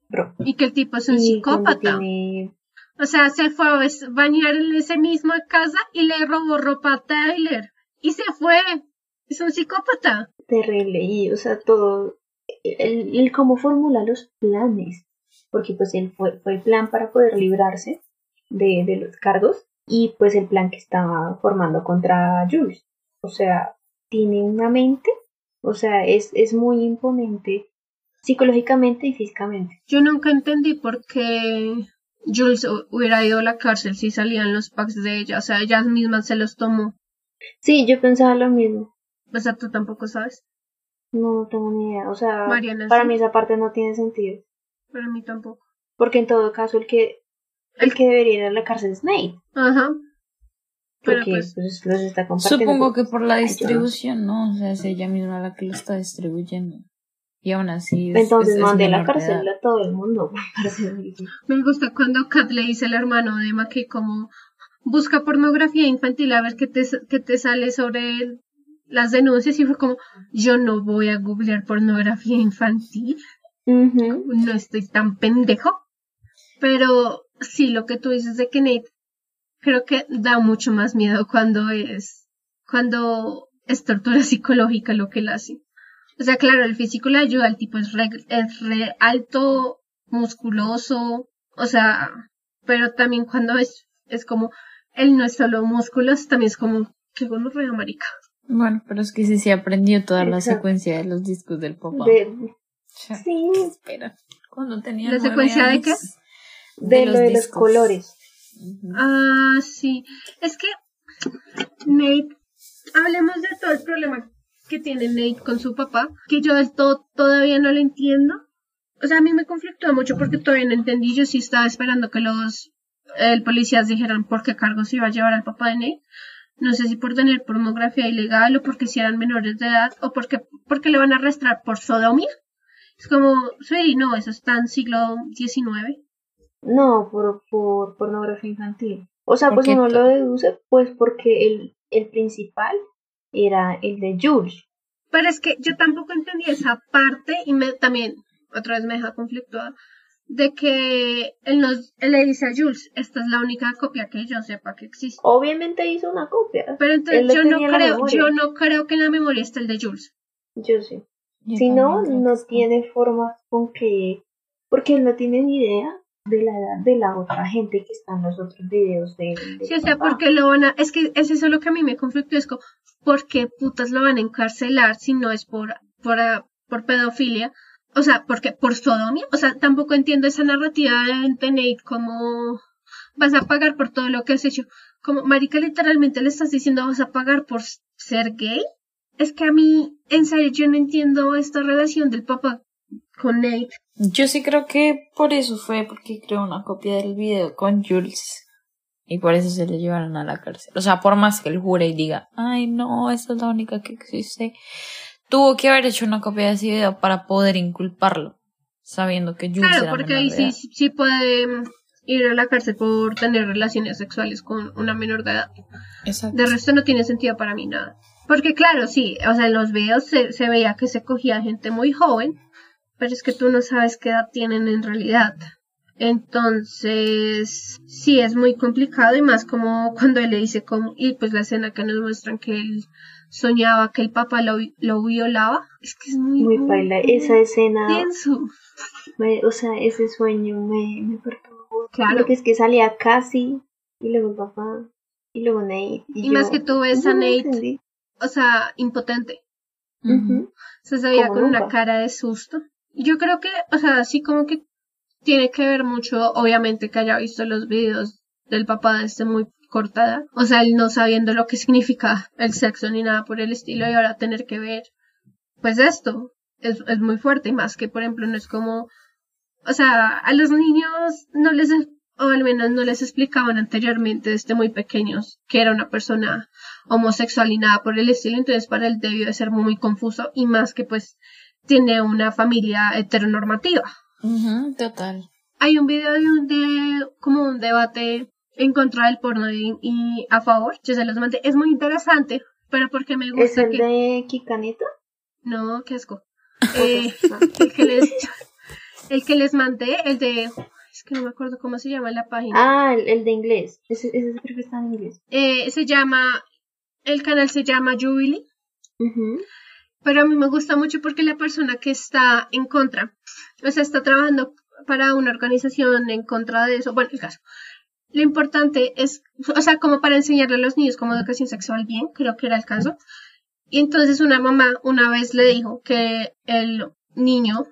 bro. Y que el tipo es un Y psicópata. tiene O sea, se fue a bañar en ese mismo casa y le robó ropa a Tyler. Y se fue. Es un psicópata. terrible y o sea todo el, el cómo formula los planes porque pues él fue, fue el plan para poder librarse de, de los cargos y pues el plan que estaba formando contra Jules o sea tiene una mente o sea es, es muy imponente psicológicamente y físicamente Yo nunca entendí por qué Jules hu- hubiera ido a la cárcel si salían los packs de ella. O sea, ella misma se los tomó. sí yo pensaba lo mismo O sea, tú tampoco sabes. no tengo ni idea o sea Mariana, para sí. mí esa parte no tiene sentido Para mí tampoco. porque en todo caso el que el que debería ir a la cárcel es Nate Ajá. Pero Porque pues, pues, los está compartiendo. Supongo que por la distribución, ¿no? O sea, es ella misma la que lo está distribuyendo. Y aún así. es- Entonces es- es mandé a la cárcel a todo el mundo. me gusta cuando Kat le dice al hermano de Emma que como busca pornografía infantil a ver qué te, qué te sale sobre el- las denuncias y fue como, yo no voy a googlear pornografía infantil, no estoy tan pendejo. Pero sí, lo que tú dices de que Nate creo que da mucho más miedo cuando es, cuando es tortura psicológica lo que él hace. O sea, claro, el físico le ayuda, el tipo es re, es re alto, musculoso, o sea, pero también cuando es, es como, él no es solo músculos, también es como, qué gonorrea marica. Bueno, pero es que sí se aprendió toda la secuencia de los discos del papá. De- sí, Espera, cuando tenía ¿La secuencia de qué? De, lo de los colores. Ah, sí. Es que Nate, hablemos de todo el problema que tiene Nate con su papá, que yo del todo todavía no lo entiendo. O sea, a mí me conflictó mucho porque todavía no entendí. Yo sí estaba esperando que los el policías dijeran por qué cargos iba a llevar al papá de Nate. No sé si por tener pornografía ilegal o porque si eran menores de edad o porque, porque le van a arrestar por sodomía. Es como, sí, no, eso está en siglo XIX. No, por, por pornografía infantil. O sea, ¿Por pues uno lo deduce, pues porque el, el principal era el de Jules. Pero es que yo tampoco entendí esa parte y me, también otra vez me deja conflictuada de que él, nos, él le dice a Jules, esta es la única copia que yo sepa que existe. Obviamente hizo una copia. Pero entonces yo no creo, yo no creo que en la memoria esté el de Jules. Yo sí. Yo Si no, no tiene forma con que... Porque él no tiene ni idea de la edad de la otra gente que está en los otros videos de, de Sí, o sea, papá. porque lo van a, es que es eso lo que a mí me conflictó, es como, ¿por qué putas lo van a encarcelar si no es por, por, ah, por pedofilia? O sea, porque por sodomía, o sea, tampoco entiendo esa narrativa de Nate como vas a pagar por todo lo que has hecho. Como, marica, literalmente le estás diciendo vas a pagar por ser gay. Es que a mí, en serio, yo no entiendo esta relación del papá con Nate. Yo sí creo que por eso fue, porque creó una copia del video con Jules. Y por eso se le llevaron a la cárcel. O sea, por más que él jure y diga, ay no, esta es la única que existe. Tuvo que haber hecho una copia de ese video para poder inculparlo. Sabiendo que Jules Claro, era porque menor ahí de sí, edad. sí puede mm, ir a la cárcel por tener relaciones sexuales con una menor de edad. Exacto. De resto no tiene sentido para mí nada. Porque claro, sí, o sea, en los videos se, se veía que se cogía gente muy joven, pero es que tú no sabes qué edad tienen en realidad. Entonces, sí, es muy complicado y más como cuando él le dice como, y pues la escena que nos muestran que él soñaba que el papá lo, lo violaba, es que es muy, Muy baila. Esa escena, denso. me- o sea, ese sueño me, me perturbó. Claro. Porque es que salía casi, y luego el papá, y luego Nate. Y, Y más que tú ves a Nate, entendí. o sea, impotente. Se veía con una cara de susto. Yo creo que, o sea, así como que tiene que ver mucho, obviamente, que haya visto los videos del papá desde muy corta edad. O sea, él no sabiendo lo que significa el sexo ni nada por el estilo y ahora tener que ver, pues esto es, es muy fuerte y más que, por ejemplo, no es como, o sea, a los niños no les, o al menos no les explicaban anteriormente desde muy pequeños que era una persona homosexual y nada por el estilo, entonces para él debió de ser muy confuso y más que pues tiene una familia heteronormativa. Total. Hay un video de, un, de como un debate en contra del porno y, y a favor, yo se los mandé, es muy interesante, pero porque me ¿Es gusta el que... de Kikanita? No, qué asco. Eh, el, que les, el que les mandé, el de... Es que no me acuerdo cómo se llama la página. Ah, el, el de inglés. Ese, ese creo que está en inglés. Eh, se llama... El canal se llama Jubilee. Ujú. Pero a mí me gusta mucho porque la persona que está en contra, o sea, está trabajando para una organización en contra de eso. Bueno, el caso. Lo importante es, o sea, como para enseñarle a los niños como educación sexual bien, creo que era el caso. Y entonces una mamá una vez le dijo que el niño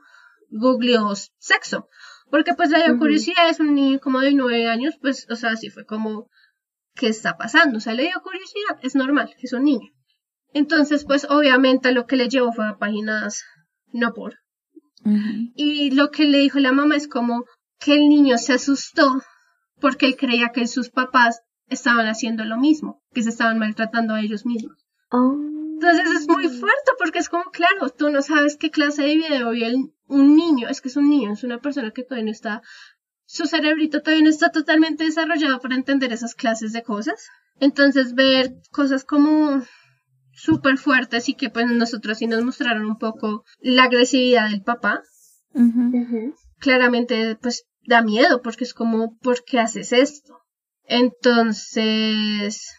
googleó sexo. Porque pues le dio curiosidad, es un niño como de nueve años, pues, o sea, así fue como, ¿qué está pasando? O sea, le dio curiosidad, es normal, es un niño. Entonces, pues obviamente lo que le llevó fue a páginas no por. Y lo que le dijo la mamá es como que el niño se asustó porque él creía que sus papás estaban haciendo lo mismo, que se estaban maltratando a ellos mismos. Oh. Entonces es muy fuerte porque es como, claro, tú no sabes qué clase de video vio un niño, es que es un niño, es una persona que todavía no está, su cerebrito todavía no está totalmente desarrollado para entender esas clases de cosas. Entonces ver cosas como súper fuertes y que pues nosotros sí nos mostraron un poco la agresividad del papá, claramente pues da miedo porque es como, ¿por qué haces esto? Entonces,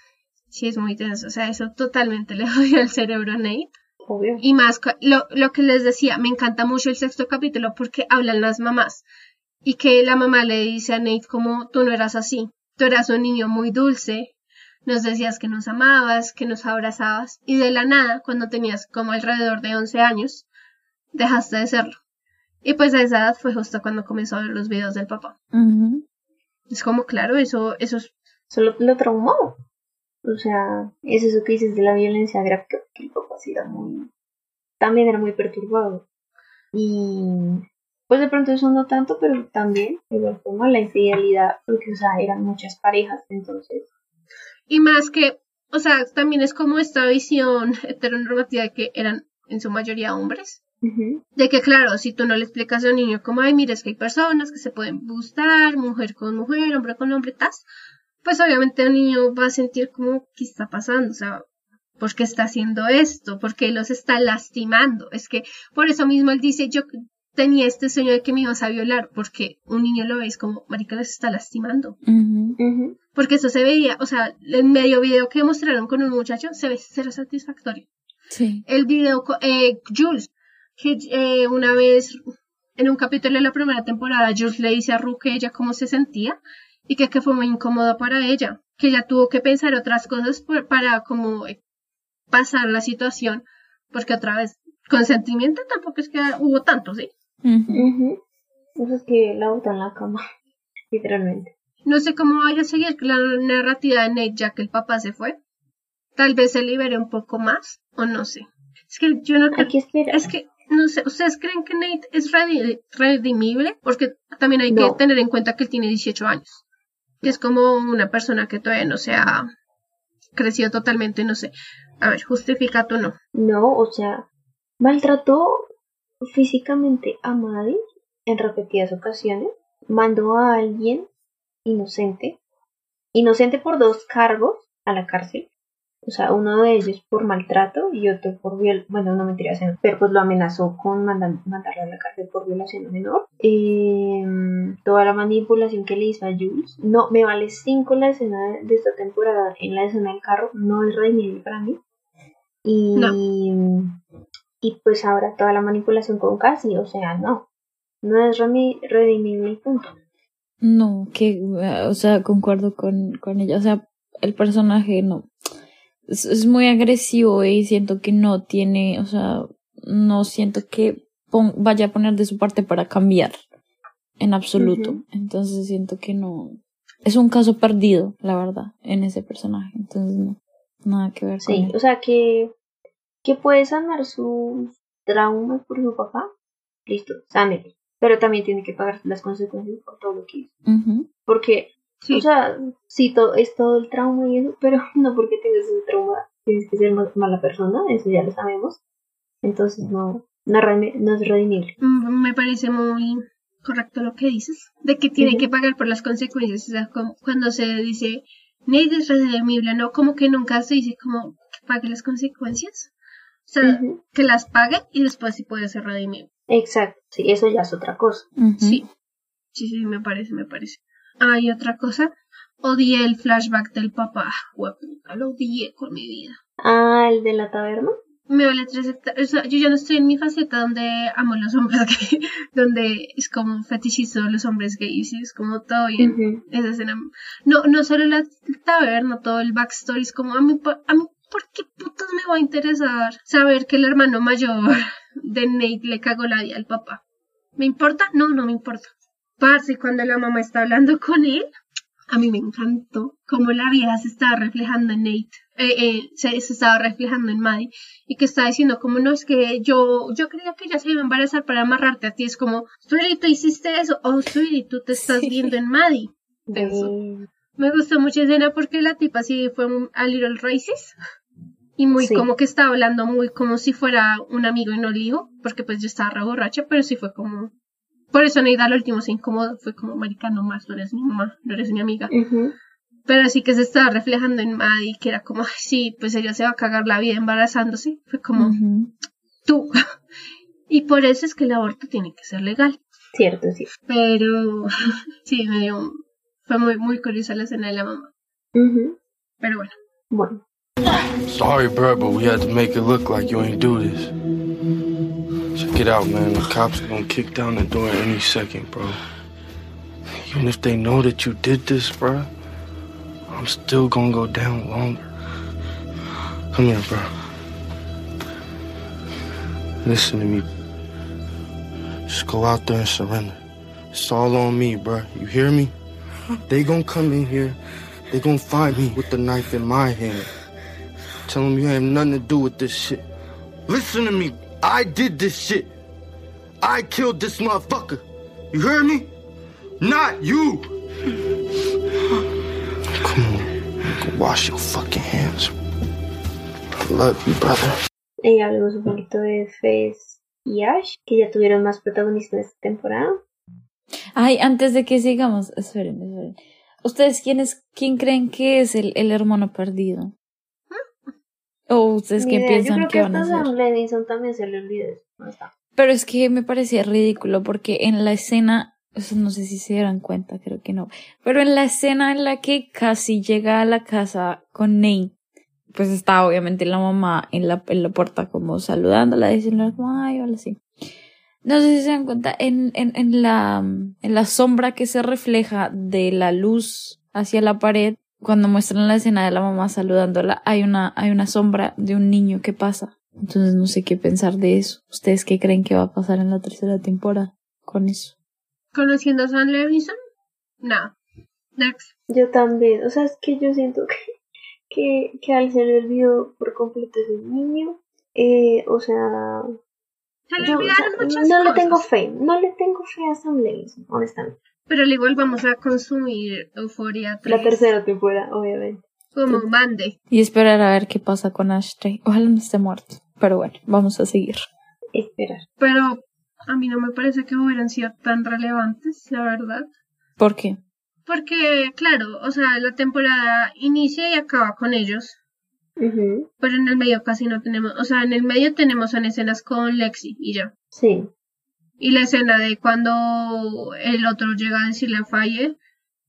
sí es muy tenso, o sea, eso totalmente le jodió el cerebro a Nate. Obvio. Y más, lo, lo que les decía, me encanta mucho el sexto capítulo porque hablan las mamás y que la mamá le dice a Nate como tú no eras así, tú eras un niño muy dulce, nos decías que nos amabas, que nos abrazabas y de la nada, cuando tenías como alrededor de 11 años, dejaste de serlo. Y pues a esa edad fue justo cuando comenzó a ver los videos del papá. Es como, claro, eso, eso es... Solo lo traumó. O sea, es eso que dices de la violencia gráfica, que el papá sí era muy... También era muy perturbado. Y pues de pronto eso no tanto, pero también, de igual forma, la infidelidad, porque, o sea, eran muchas parejas, entonces... Y más que, o sea, también es como esta visión heteronormativa de que eran en su mayoría hombres. De que, claro, si tú no le explicas a un niño como, ay, mira, es que hay personas que se pueden gustar, mujer con mujer, hombre con hombre, tas, pues obviamente un niño va a sentir como, ¿qué está pasando? O sea, ¿por qué está haciendo esto? ¿Por qué los está lastimando? Es que por eso mismo él dice, yo tenía este sueño de que me ibas a violar, porque un niño lo ve es como, marica, les está lastimando. Porque eso se veía, o sea, el medio video que mostraron con un muchacho se ve cero satisfactorio. Sí. El video, eh, Jules, que eh, una vez en un capítulo de la primera temporada, Jules le dice a Ru que ella cómo se sentía y que, que fue muy incómodo para ella, que ella tuvo que pensar otras cosas por- para como eh, pasar la situación, porque otra vez, consentimiento tampoco es que hubo tanto, ¿sí? Eso es que la bota en la cama, literalmente. No sé cómo vaya a seguir la narrativa de Nate ya que el papá se fue. Tal vez se libere un poco más, o no sé. Es que yo no creo. Es que, no sé, ¿ustedes creen que Nate es redi- redimible? Porque también hay No. que tener en cuenta que él tiene 18 años. Que es como una persona que todavía no se ha crecido totalmente, no sé. A ver, justifica tú no. No, o sea, maltrató físicamente a Maddie en repetidas ocasiones, mandó a alguien inocente, inocente por dos cargos a la cárcel, o sea, uno de ellos por maltrato y otro por viol, bueno, no mentiras, pero pues lo amenazó con mandan- mandarlo a la cárcel por violación menor. Eh, toda la manipulación que le hizo a Jules, no, me vale cinco la escena de, esta temporada en la escena del carro, no es redimible para mí. Y, y pues ahora toda la manipulación con Cassie, o sea, no, no es redimible y punto. No, que, eh, o sea, concuerdo con, con ella. O sea, el personaje no. Es, es muy agresivo y siento que no tiene, o sea, no siento que pon- vaya a poner de su parte para cambiar en absoluto. Entonces siento que no. Es un caso perdido, la verdad, en ese personaje. Entonces no, nada que ver con Sí, él. o sea que, que puede sanar sus traumas por su papá, listo, sánelo. Pero también tiene que pagar las consecuencias por todo lo que hizo. Porque, o sea, sí, todo, es todo el trauma y eso, pero no porque tengas ese trauma tienes que ser ma- mala persona, eso ya lo sabemos. Entonces no, no, no es redimible. Mm, Me parece muy correcto lo que dices, de que tiene que pagar por las consecuencias. O sea, como cuando se dice Nate es redimible, ¿no? Como que nunca se dice como que pague las consecuencias. O sea, que las pague y después sí puede ser redimible. Exacto, sí, eso ya es otra cosa. Sí, sí, sí, me parece, me parece. Hay otra cosa. Odié el flashback del papá. Hueputa, lo odié con mi vida. Ah, el de la taberna. Me vale tres hectáreas. O sea, yo ya no estoy en mi faceta donde amo los hombres gay, donde es como fetichismo de los hombres gays y es como todo bien. Esa escena. No, no solo la taberna, todo el backstory es como a mí, pa- a mí, ¿por qué putas me va a interesar saber que el hermano mayor de Nate le cagó la vida al papá? ¿Me importa? No, no me importa. Parce, cuando la mamá está hablando con él, a mí me encantó cómo la vieja se estaba reflejando en Nate, eh, eh, se, se estaba reflejando en Maddie y que estaba diciendo como no es que yo yo creía que ella se iba a embarazar para amarrarte a ti es como Sweetie tú hiciste eso oh Sweetie tú te estás viendo en Maddie. Me gustó mucho escena porque la tipa sí fue un- a little racist. Y muy Sí. como que estaba hablando muy como si fuera un amigo y no hijo. Porque pues yo estaba re borracha, pero sí fue como... Por eso Neida al último se incomodó. Fue como, marica, no más, no eres mi mamá, no eres mi amiga. Pero sí que se estaba reflejando en Maddie, que era como, "Ay, sí, pues ella se va a cagar la vida embarazándose. Fue como, tú. y por eso es que el aborto tiene que ser legal. Cierto, sí. Pero sí, me dio... Fue muy, muy curiosa la escena de la mamá. Pero bueno. Bueno. Sorry, bro, but we had to make it look like you ain't do this. Check it out, man. The cops are gonna kick down the door any second, bro. Even if they know that you did this, bro, I'm still gonna go down longer. Come here, bro. Listen to me. Just go out there and surrender. It's all on me, bro. You hear me? They gonna come in here. They gonna find me with the knife in my hand. Tell them you have nothing to do with this shit. Listen to me. I did this shit. I killed this motherfucker. You hear me? Not you. Come on. Go wash your fucking hands. I love you, brother. Y hablemos un poquito de Fez y Ash, que ya tuvieron más protagonistas esta temporada. Ay, antes de que sigamos, esperen, esperen. ¿Ustedes quiénes, quién creen que es el, el hermano perdido? ¿O ustedes Ni qué piensan Yo que van a hacer? Sam Levinson también se le olvidó. No está. Pero es que me parecía ridículo porque en la escena, eso no sé si se dieron cuenta, creo que no, pero en la escena en la que casi llega a la casa con Nate, pues está obviamente la mamá en la, en la puerta como saludándola, diciendo como, ay, hola, sí. No sé si se dan cuenta, en, en, en, la, en la sombra que se refleja de la luz hacia la pared, cuando muestran la escena de la mamá saludándola, hay una, hay una sombra de un niño que pasa. Entonces no sé qué pensar de eso. ¿Ustedes qué creen que va a pasar en la tercera temporada con eso? ¿Conociendo a Sam Levinson? Nada. Next. Yo también. O sea, es que yo siento que, que, que a él se le olvidó por completo ese niño. Eh, o sea, Se le yo, o olvidaron sea, muchas no le tengo fe. No le tengo fe a Sam Levinson, honestamente. Pero al igual vamos a consumir Euforia 3 La tercera temporada, obviamente. como mande. Y esperar a ver qué pasa con Ashtray. Ojalá no esté muerto. Pero bueno, vamos a seguir. Esperar. Pero a mí no me parece que hubieran sido tan relevantes, la verdad. ¿Por qué? Porque, claro, o sea, la temporada inicia y acaba con ellos. Pero en el medio casi no tenemos, o sea, en el medio tenemos son escenas con Lexi y ya. Sí. Y la escena de cuando el otro llega a decirle a Faye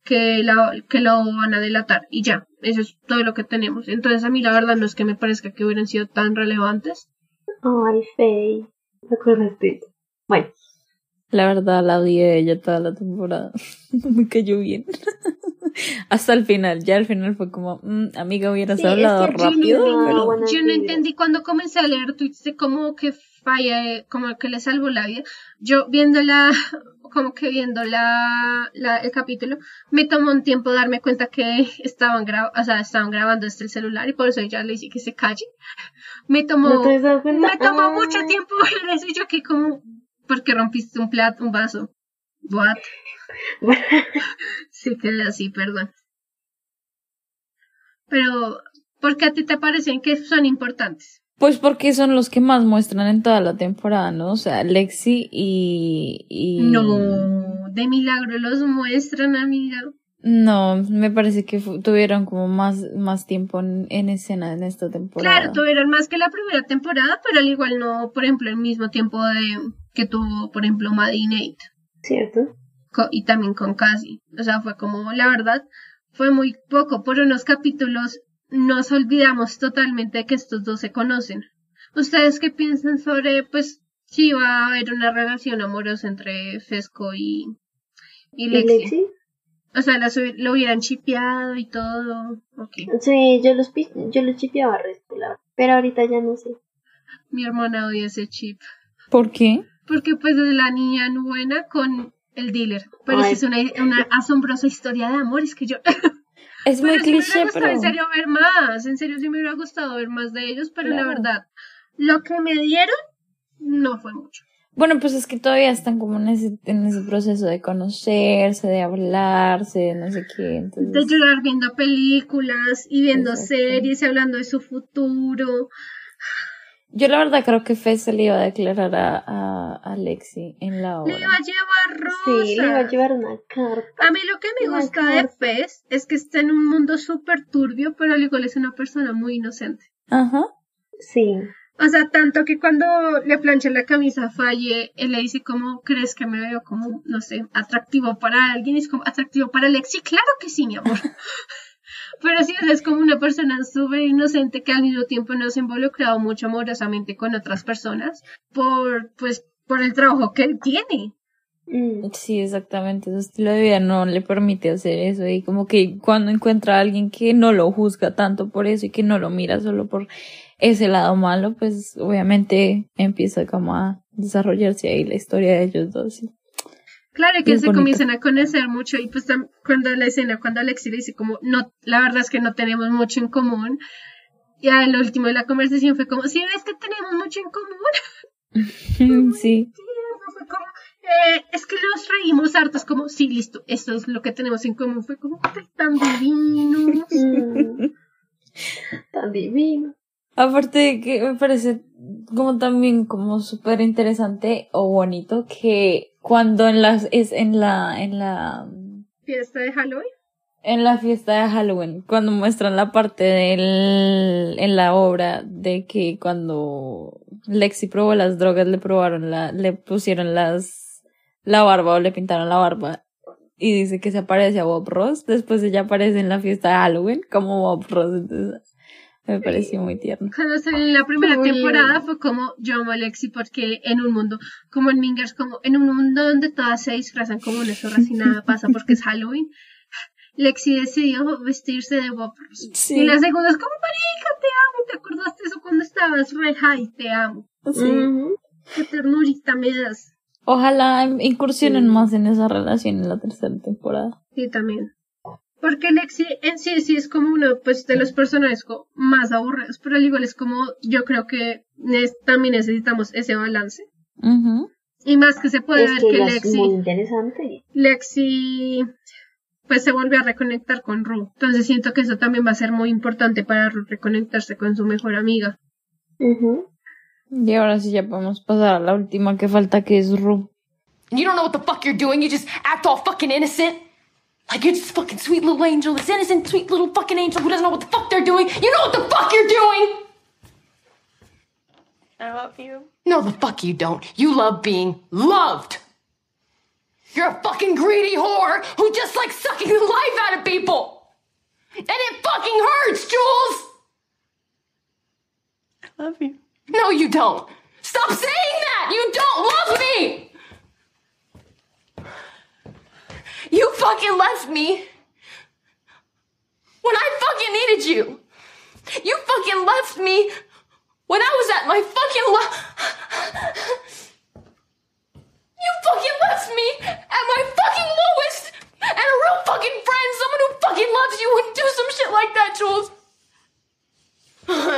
que, la, que lo van a delatar y ya. Eso es todo lo que tenemos. Entonces a mí la verdad no es que me parezca que hubieran sido tan relevantes. Ay, Faye. Eso. Bueno, La verdad, la odié ella toda la temporada. Me cayó bien. Hasta el final. Ya al final fue como, "Mm, amiga, hubieras Sí, es hablado yo rápido. no- pero... bueno, Yo no entendí cuando comencé a leer tweets de cómo que Faye, como que le salvó la vida. Yo viendo la, como que viendo la, la, el capítulo, me tomó un tiempo darme cuenta que estaban grabando, o sea, estaban grabando desde el celular y por eso ya le dije que se calle. Me tomó, me tomó Ah. mucho tiempo ver eso y yo que como, porque rompiste un plato, un vaso. What? sí quedé así, perdón. Pero, ¿por qué a ti te parecen que son importantes? Pues porque son los que más muestran en toda la temporada, ¿no? O sea, Lexi y... y... No, de milagro los muestran, amiga. No, me parece que tuvieron como más, más tiempo en, en escena en esta temporada. Claro, tuvieron más que la primera temporada, pero al igual no, por ejemplo, el mismo tiempo de que tuvo, por ejemplo, Maddie y Nate. ¿cierto? Co- y también con Cassie. O sea, fue como, la verdad, fue muy poco. Por unos capítulos nos olvidamos totalmente de que estos dos se conocen. ¿Ustedes qué piensan sobre, pues, si va a haber una relación amorosa entre Fesco y, y ¿Y Lexi? Lexi? O sea, las lo hubieran chipeado y todo. Sí, yo los, yo los chipeaba resto, la verdad. Pero ahorita ya no sé. Mi hermana odia ese chip. ¿Por qué? Porque pues es la niña buena con el dealer. Pero Ay. es una, una asombrosa historia de amor. Es que yo... Es muy pero sí me cliché, hubiera gustado pero... en serio ver más. En serio sí me hubiera gustado ver más de ellos. Pero la Claro. verdad, lo que me dieron no fue mucho. Bueno, pues es que todavía están como en ese, en ese proceso de conocerse, de hablarse, de no sé qué. Entonces, De llorar viendo películas y viendo Exacto. series y hablando de su futuro. Yo la verdad creo que Fez se le iba a declarar a, a, a Lexi en la Le obra. iba a llevar rosas. Sí, le iba a llevar una carta. A mí lo que me Una gusta de Fez es que está en un mundo súper turbio, pero al igual es una persona muy inocente. Ajá. Sí. O sea, tanto que cuando le plancha la camisa a Falle, él le dice como, ¿crees que me veo como, no sé, atractivo para alguien? Y es como, ¿atractivo para Lexi? Claro que sí, mi amor. Pero sí, es como una persona súper inocente que al mismo tiempo no se ha involucrado mucho amorosamente con otras personas por, pues, por el trabajo que él tiene. Mm. Sí, exactamente. Su estilo de vida no le permite hacer eso. Y como que cuando encuentra a alguien que no lo juzga tanto por eso y que no lo mira solo por ese lado malo, pues obviamente empieza como a desarrollarse ahí la historia de ellos dos. sí. Claro, que se bonito. comienzan a conocer mucho y pues cuando la escena, cuando Alexi le dice como, no, la verdad es que no tenemos mucho en común, y al último de la conversación fue como, sí, ves que tenemos mucho en común, sí. fue como, eh, es que nos reímos hartos, como, sí, listo, esto es lo que tenemos en común, fue como, "Ay, tan divinos. Mm. Tan divino. Aparte de que me parece como también como súper interesante o bonito que cuando en las es en la en la Fiesta de Halloween. en la fiesta de Halloween cuando muestran la parte del en la obra de que cuando Lexi probó las drogas le probaron la le pusieron las la barba o le pintaron la barba y dice que se aparece a Bob Ross después ella aparece en la fiesta de Halloween como Bob Ross entonces me pareció muy tierno Cuando salió en la primera Muy temporada bien. fue como yo amo a Lexi porque en un mundo, como en Mingers, como en un mundo donde todas se disfrazan como una zorra y nada pasa porque es Halloween, Lexi decidió vestirse de Bob Ross. Sí. Y la segunda es como, marica, te amo, ¿te acordaste eso cuando estabas re high? Te amo. Sí. Qué ternurita me das. Ojalá incursionen más en esa relación en la tercera temporada. Sí, también. Porque Lexi en sí sí es como uno pues de los personajes más aburridos, pero al igual es como yo creo que también necesitamos ese balance. Y más que se puede Es ver que que ella es Lexi, muy interesante. Lexi pues se volvió a reconectar con Ru. Entonces siento que eso también va a ser muy importante para Ru reconectarse con su mejor amiga. Y ahora sí ya podemos pasar a la última que falta que es Ru. You don't know what the fuck you're doing. You just act all fucking innocent. Like you're this fucking sweet little angel, this innocent, sweet little fucking angel who doesn't know what the fuck they're doing. You know what the fuck you're doing! I love you. No, the fuck you don't. You love being loved. You're a fucking greedy whore who just likes sucking the life out of people. And it fucking hurts, Jules! I love you. No, you don't. Stop saying that! You don't love me! You fucking left me when I fucking needed you. You fucking left me when I was at my fucking lo- You fucking left me at my fucking lowest and a real fucking friend, someone who fucking loves you wouldn't do some shit like that, Jules.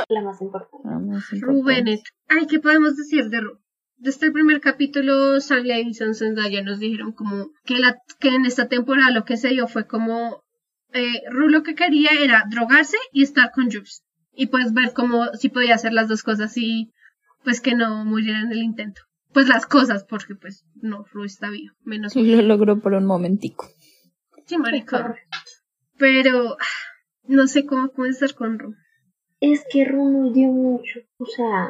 La más importante. La más importante. Bennett. Ay, ¿qué podemos decir de Ru? Desde el primer capítulo, Sam Levinson Zendaya nos dijeron como que, la, que en esta temporada lo que se dio fue como eh, Ru lo que quería era drogarse y estar con Jules. Y pues ver cómo si podía hacer las dos cosas y pues que no muriera en el intento. Pues las cosas, porque pues no, Ru está vivo, menos Y lo logró por un momentico. Sí, marica. Pero ah, no sé cómo comenzar con Ru. Es que Ru nos dio mucho. O sea,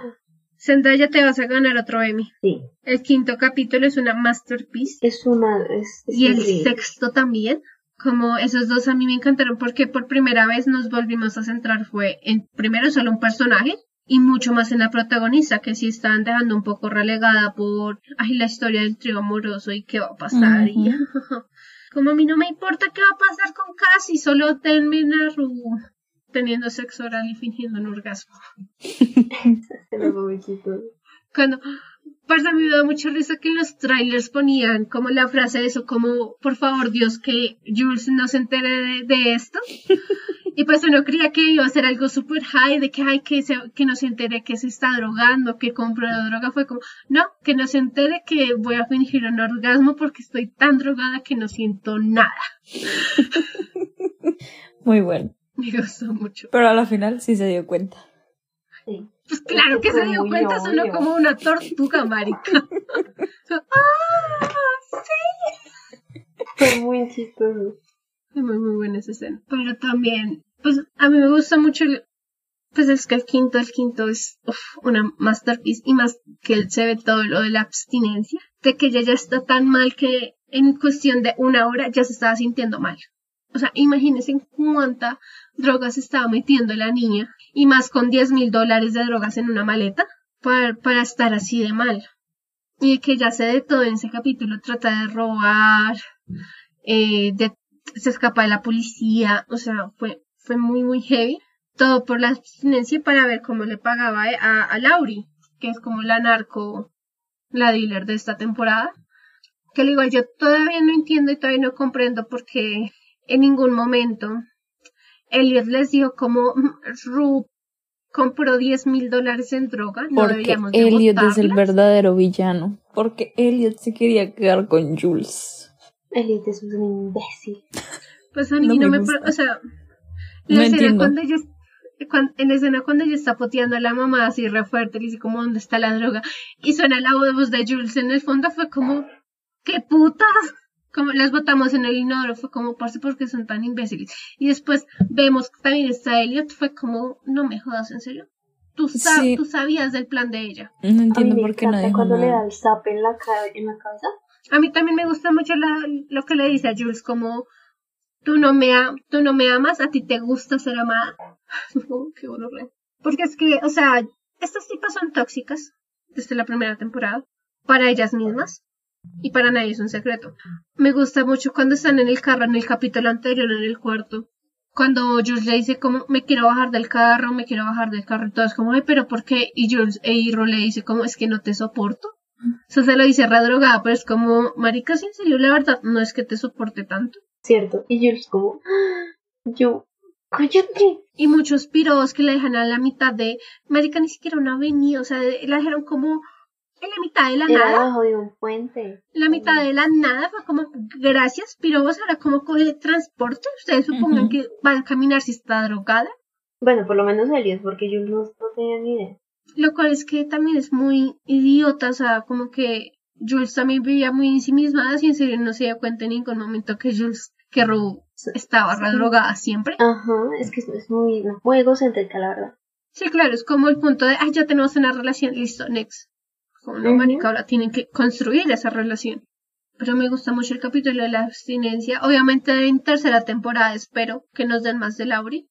Zendaya te vas a ganar otro Emmy. sí. El quinto capítulo es una masterpiece. Es una. Es, es Y el increíble. sexto también. Como esos dos a mí me encantaron porque por primera vez nos volvimos a centrar fue en primero solo un personaje y mucho más en la protagonista que sí estaban dejando un poco relegada por ay, la historia del trío amoroso y qué va a pasar y como a mí no me importa qué va a pasar con Cassie solo denme a Ru teniendo sexo oral y fingiendo un orgasmo cuando para mí me da mucha risa que en los trailers ponían como la frase de eso, como por favor Dios que Jules no se entere de, de esto. Y pues uno creía que iba a ser algo super high, de que, ay, que, se, que no se entere que se está drogando, que compró la droga. Fue como, no, que no se entere que voy a fingir un orgasmo porque estoy tan drogada que no siento nada. Muy bueno. Me gustó mucho. Pero a la final sí se dio cuenta. Pues claro que se dio cuenta, sonó obvio. como una tortuga, marica. ¡Ah! ¡Sí! Fue muy chistoso. Fue muy, muy buena esa escena. Pero también, pues a mí me gusta mucho el- Pues es que el quinto, el quinto es uf, una masterpiece y más que él se ve todo lo de la abstinencia, de que ella ya está tan mal que en cuestión de una hora ya se estaba sintiendo mal. O sea, imagínense en cuánta droga se estaba metiendo la niña y más con 10 mil dólares de drogas en una maleta para, para estar así de mal. Y que ya se de todo en ese capítulo, trata de robar, eh, se escapa de la policía, o sea, fue, fue muy, muy heavy. Todo por la abstinencia para ver cómo le pagaba a, a Lauri, que es como la narco, la dealer de esta temporada. Que le digo, yo todavía no entiendo y todavía no comprendo porque en ningún momento Elliot les dijo como "Mm, Ru compró 10 mil dólares en droga, no Porque deberíamos de Elliot es el botarlas". verdadero villano. Porque Elliot se quería quedar con Jules. Elliot es un imbécil. Pues a mí No no, me me, o sea, No la escena entiendo. cuando ella, cuan- en la escena cuando ella está poteando a la mamá así re fuerte, le dice como dónde está la droga, y suena la voz de Jules en el fondo, fue como, qué putas, como las botamos en el inodoro, fue como, parce, porque son tan imbéciles. Y después vemos que también está Elliot, fue como, no me jodas, en serio. Tú, sa- Sí. tú sabías del plan de ella. No entiendo por qué no dijo cuando le da nada. el zap en la, ca- en la cabeza. A mí también me gusta mucho la- lo que le dice a Jules, como tú no me a- tú no me amas, a ti te gusta ser amada. Qué gonorrea. Porque es que, o sea, estas tipas son tóxicas desde la primera temporada para ellas mismas y para nadie es un secreto. Me gusta mucho cuando están en el carro en el capítulo anterior en el cuarto. Cuando Jules le dice como me quiero bajar del carro, me quiero bajar del carro y todo es como, ay, pero ¿por qué? Y Jules e Hiro le dice como es que no te soporto. Eso se lo dice re drogada, pero es como, marica, si en serio, la verdad, no es que te soporte tanto. Cierto. Y Jules como, "Ah, yo, cállate. Y muchos piros que la dejan a la mitad de, marica, ni siquiera una avenida, o sea, la dejaron como en la mitad de la Era nada. debajo de un puente. La mitad de la nada fue como, gracias, pirobos, ahora cómo coge transporte. Ustedes supongan que van a caminar si está drogada. Bueno, por lo menos Elliot, porque Jules no, no tenía ni idea. Lo cual es que también es muy idiota, o sea, como que Jules también vivía muy en sí misma, y en serio no se dio cuenta en ningún momento que Jules, que Ru estaba re drogada siempre. Ajá, es que es, es muy, muy egocéntrica, la verdad. Sí, claro, es como el punto de, ay, ya tenemos una relación, listo, next. Como no, Ujú. marica, ahora tienen que construir esa relación. Pero me gusta mucho el capítulo de la abstinencia. Obviamente en tercera temporada espero que nos den más de Lauri.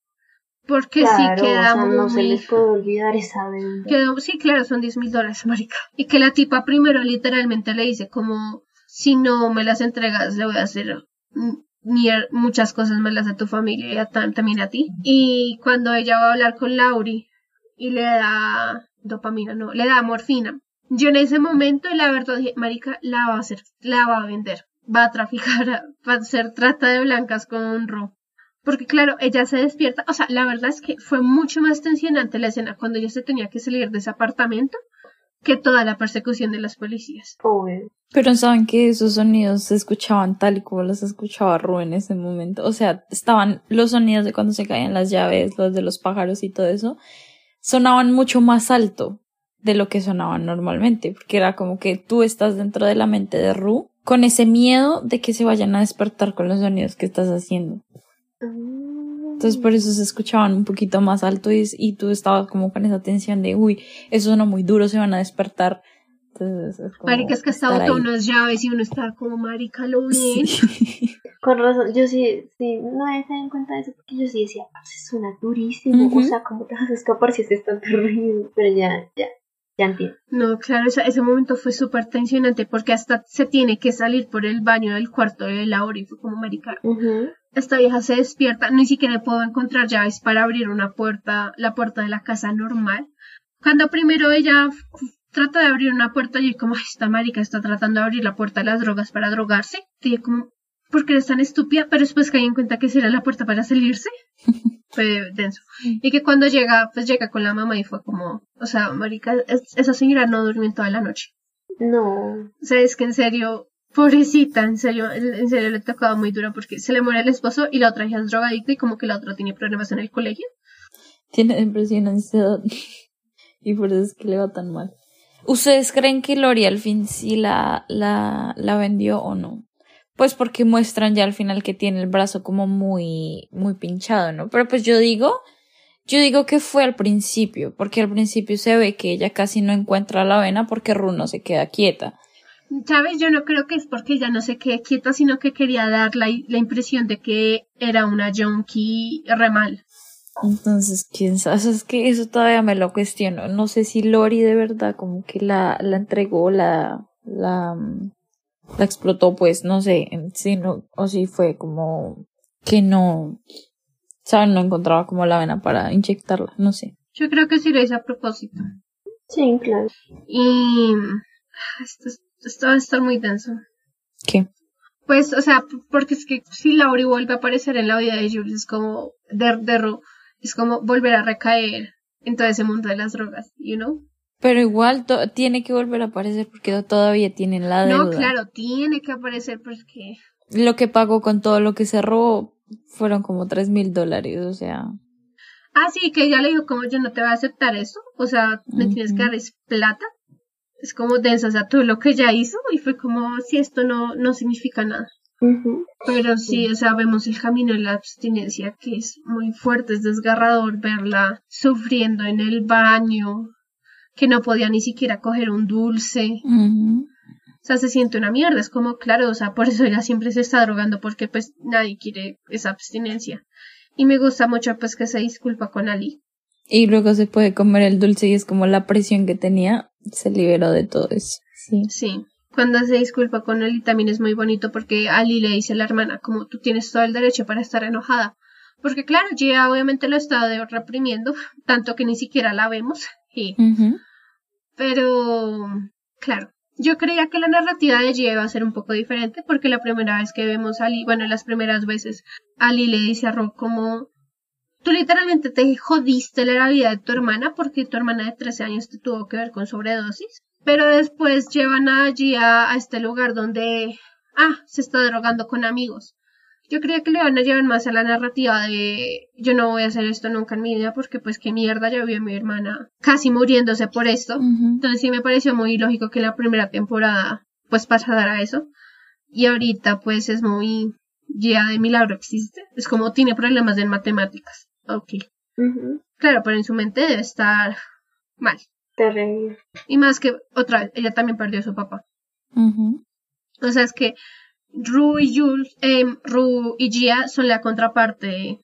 Porque claro, sí queda o sea, muy... no se les puede olvidar esa deuda. quedó- sí, claro, son 10 mil dólares, marica. Y que la tipa primero literalmente le dice como, si no me las entregas, le voy a hacer muchas cosas malas a tu familia y a tam- también a ti. Y cuando ella va a hablar con Lauri y le da dopamina, no, le da morfina. Yo en ese momento, la verdad, dije, marica, la va a hacer, la va a vender. Va a traficar, a- va a hacer trata de blancas con Ro. Porque claro, ella se despierta, o sea, la verdad es que fue mucho más tensionante la escena cuando ella se tenía que salir de ese apartamento que toda la persecución de las policías. Obvio. Pero saben que esos sonidos se escuchaban tal y como los escuchaba Ru en ese momento. O sea, estaban los sonidos de cuando se caían las llaves, los de los pájaros y todo eso, sonaban mucho más alto de lo que sonaban normalmente, porque era como que tú estás dentro de la mente de Ru con ese miedo de que se vayan a despertar con los sonidos que estás haciendo. Entonces por eso se escuchaban un poquito más alto y, y tú estabas como con esa tensión de, uy, eso sonó muy duro, se van a despertar. Entonces es como Marica, es que ahí. unas llaves y uno está como, marica, lo bien. Con razón, yo sí, sí, no caído en cuenta de eso porque yo sí decía, parce, suena durísimo. O sea, ¿cómo te vas a escapar si es tan terrible? Pero ya, ya, ya entiendo. No, claro, ese momento fue súper tensionante porque hasta se tiene que salir por el baño del cuarto de Laura y fue como, marica, Ujú. esta vieja se despierta, ni siquiera puedo encontrar llaves para abrir una puerta, la puerta de la casa normal. Cuando primero ella trata de abrir una puerta, yo como, "Ay, esta marica está tratando de abrir la puerta de las drogas para drogarse. Yo como, porque eres tan estúpida, pero después caí en cuenta que esa era la puerta para salirse. Fue denso. Y que cuando llega, pues llega con la mamá y fue como, o sea, marica, es- esa señora no durmió en toda la noche. No. O sea, es que en serio, pobrecita, en serio, en serio le ha tocado muy duro porque se le muere el esposo y la otra hija es drogadicta y como que la otra tiene problemas en el colegio. Tiene depresión, ansiedad. y por eso es que le va tan mal. ¿Ustedes creen que Lori al fin sí la, la, la vendió o no? Pues porque muestran ya al final que tiene el brazo como muy, muy pinchado, ¿no? Pero pues yo digo, yo digo que fue al principio, porque al principio se ve que ella casi no encuentra la vena porque Ru no se queda quieta. ¿Sabes? Yo no creo que es porque ella no se quede quieta, sino que quería dar la, la impresión de que era una junkie re mal. Entonces, quién sabe, es que eso todavía me lo cuestiono. No sé si Lori de verdad como que la, la entregó, la, la, mm, la explotó, pues, no sé, en- si no, o si fue como que no, saben, no encontraba como la vena para inyectarla, no sé. Yo creo que sí lo hizo a propósito. Sí, claro. Y ah, esto, es- esto va a estar muy denso. ¿Qué? Pues, o sea, porque es que si Laurie vuelve a aparecer en la vida de Jules, es como, de, de Ru, es como volver a recaer en todo ese mundo de las drogas, you know? Pero igual to- tiene que volver a aparecer porque todavía tienen la deuda. No, claro, tiene que aparecer porque Lo que pagó con todo lo que se robó fueron como tres mil dólares, o sea. Ah, sí, que ella le dijo como yo no te voy a aceptar eso, o sea, me tienes que dar es plata. Es como denso, o sea, todo lo que ella hizo y fue como si esto no, no significa nada. Pero sí, o sea, vemos el camino de la abstinencia que es muy fuerte, es desgarrador verla sufriendo en el baño, que no podía ni siquiera coger un dulce. O sea, se siente una mierda, es como, claro, o sea, por eso ella siempre se está drogando porque pues nadie quiere esa abstinencia. Y me gusta mucho pues que se disculpa con Ali. Y luego se puede comer el dulce y es como la presión que tenía se liberó de todo eso. Sí. Sí. Cuando se disculpa con Ali también es muy bonito porque Ali le dice a la hermana como tú tienes todo el derecho para estar enojada. Porque claro, Gia obviamente lo está de- reprimiendo, tanto que ni siquiera la vemos. Y, pero, claro, yo creía que la narrativa de Gia iba a ser un poco diferente porque la primera vez que vemos a Ali, bueno, las primeras veces, Ali le dice a Rob como, tú literalmente te jodiste la vida de tu hermana porque tu hermana de 13 años te tuvo que ver con sobredosis. Pero después llevan a Gia a este lugar donde, ah, se está drogando con amigos. Yo creía que le van a llevar más a la narrativa de yo no voy a hacer esto nunca en mi vida porque pues qué mierda ya vi a mi hermana casi muriéndose por esto. Entonces sí me pareció muy lógico que la primera temporada pues pasara eso. Y ahorita pues es muy ya de milagro existe. Es como tiene problemas en matemáticas. Ok. Claro, pero en su mente debe estar mal. Terrible. Y más que otra vez, ella también perdió a su papá. O sea, es que Ru y Jules, em, Ru y Gia son la contraparte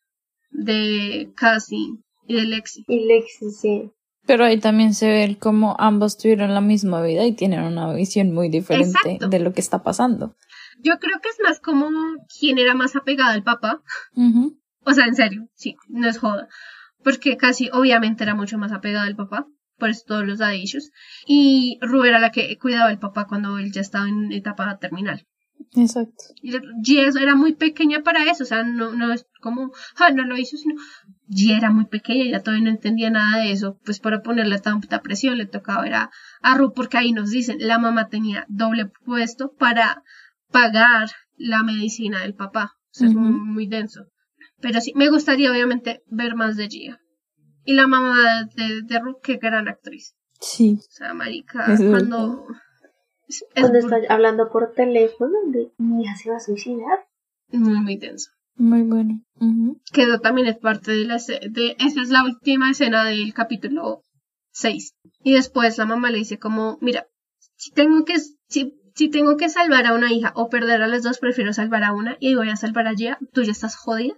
de Cassie y de Lexi. Y Lexi, sí. Pero ahí también se ve como ambos tuvieron la misma vida y tienen una visión muy diferente Exacto. de lo que está pasando. Yo creo que es más como quién era más apegada al papá. O sea, en serio, sí, no es joda. Porque casi obviamente era mucho más apegada al papá, por eso todos los dadillos. Y Ru era la que cuidaba al papá cuando él ya estaba en etapa terminal. Exacto. Y Gia era muy pequeña para eso, o sea, no, no es como, ah, no lo hizo, sino Gia era muy pequeña, ella todavía no entendía nada de eso, pues para ponerle tanta presión le tocaba ver a, a Ru, porque ahí nos dicen, la mamá tenía doble puesto para pagar la medicina del papá, o sea, es muy, muy denso. Pero sí, me gustaría obviamente ver más de Gia. Y la mamá de, de Ru, qué gran actriz. Sí. O sea, marica, Es cuando... es Cuando muy- está hablando por teléfono de mi hija se va a suicidar. muy, muy denso. Muy bueno. Que eso también es parte de la de, esa es la última escena del capítulo 6. Y después la mamá le dice como, mira, si tengo que, si, si tengo que salvar a una hija o perder a las dos, prefiero salvar a una y voy a salvar a Gia, tú ya estás jodida.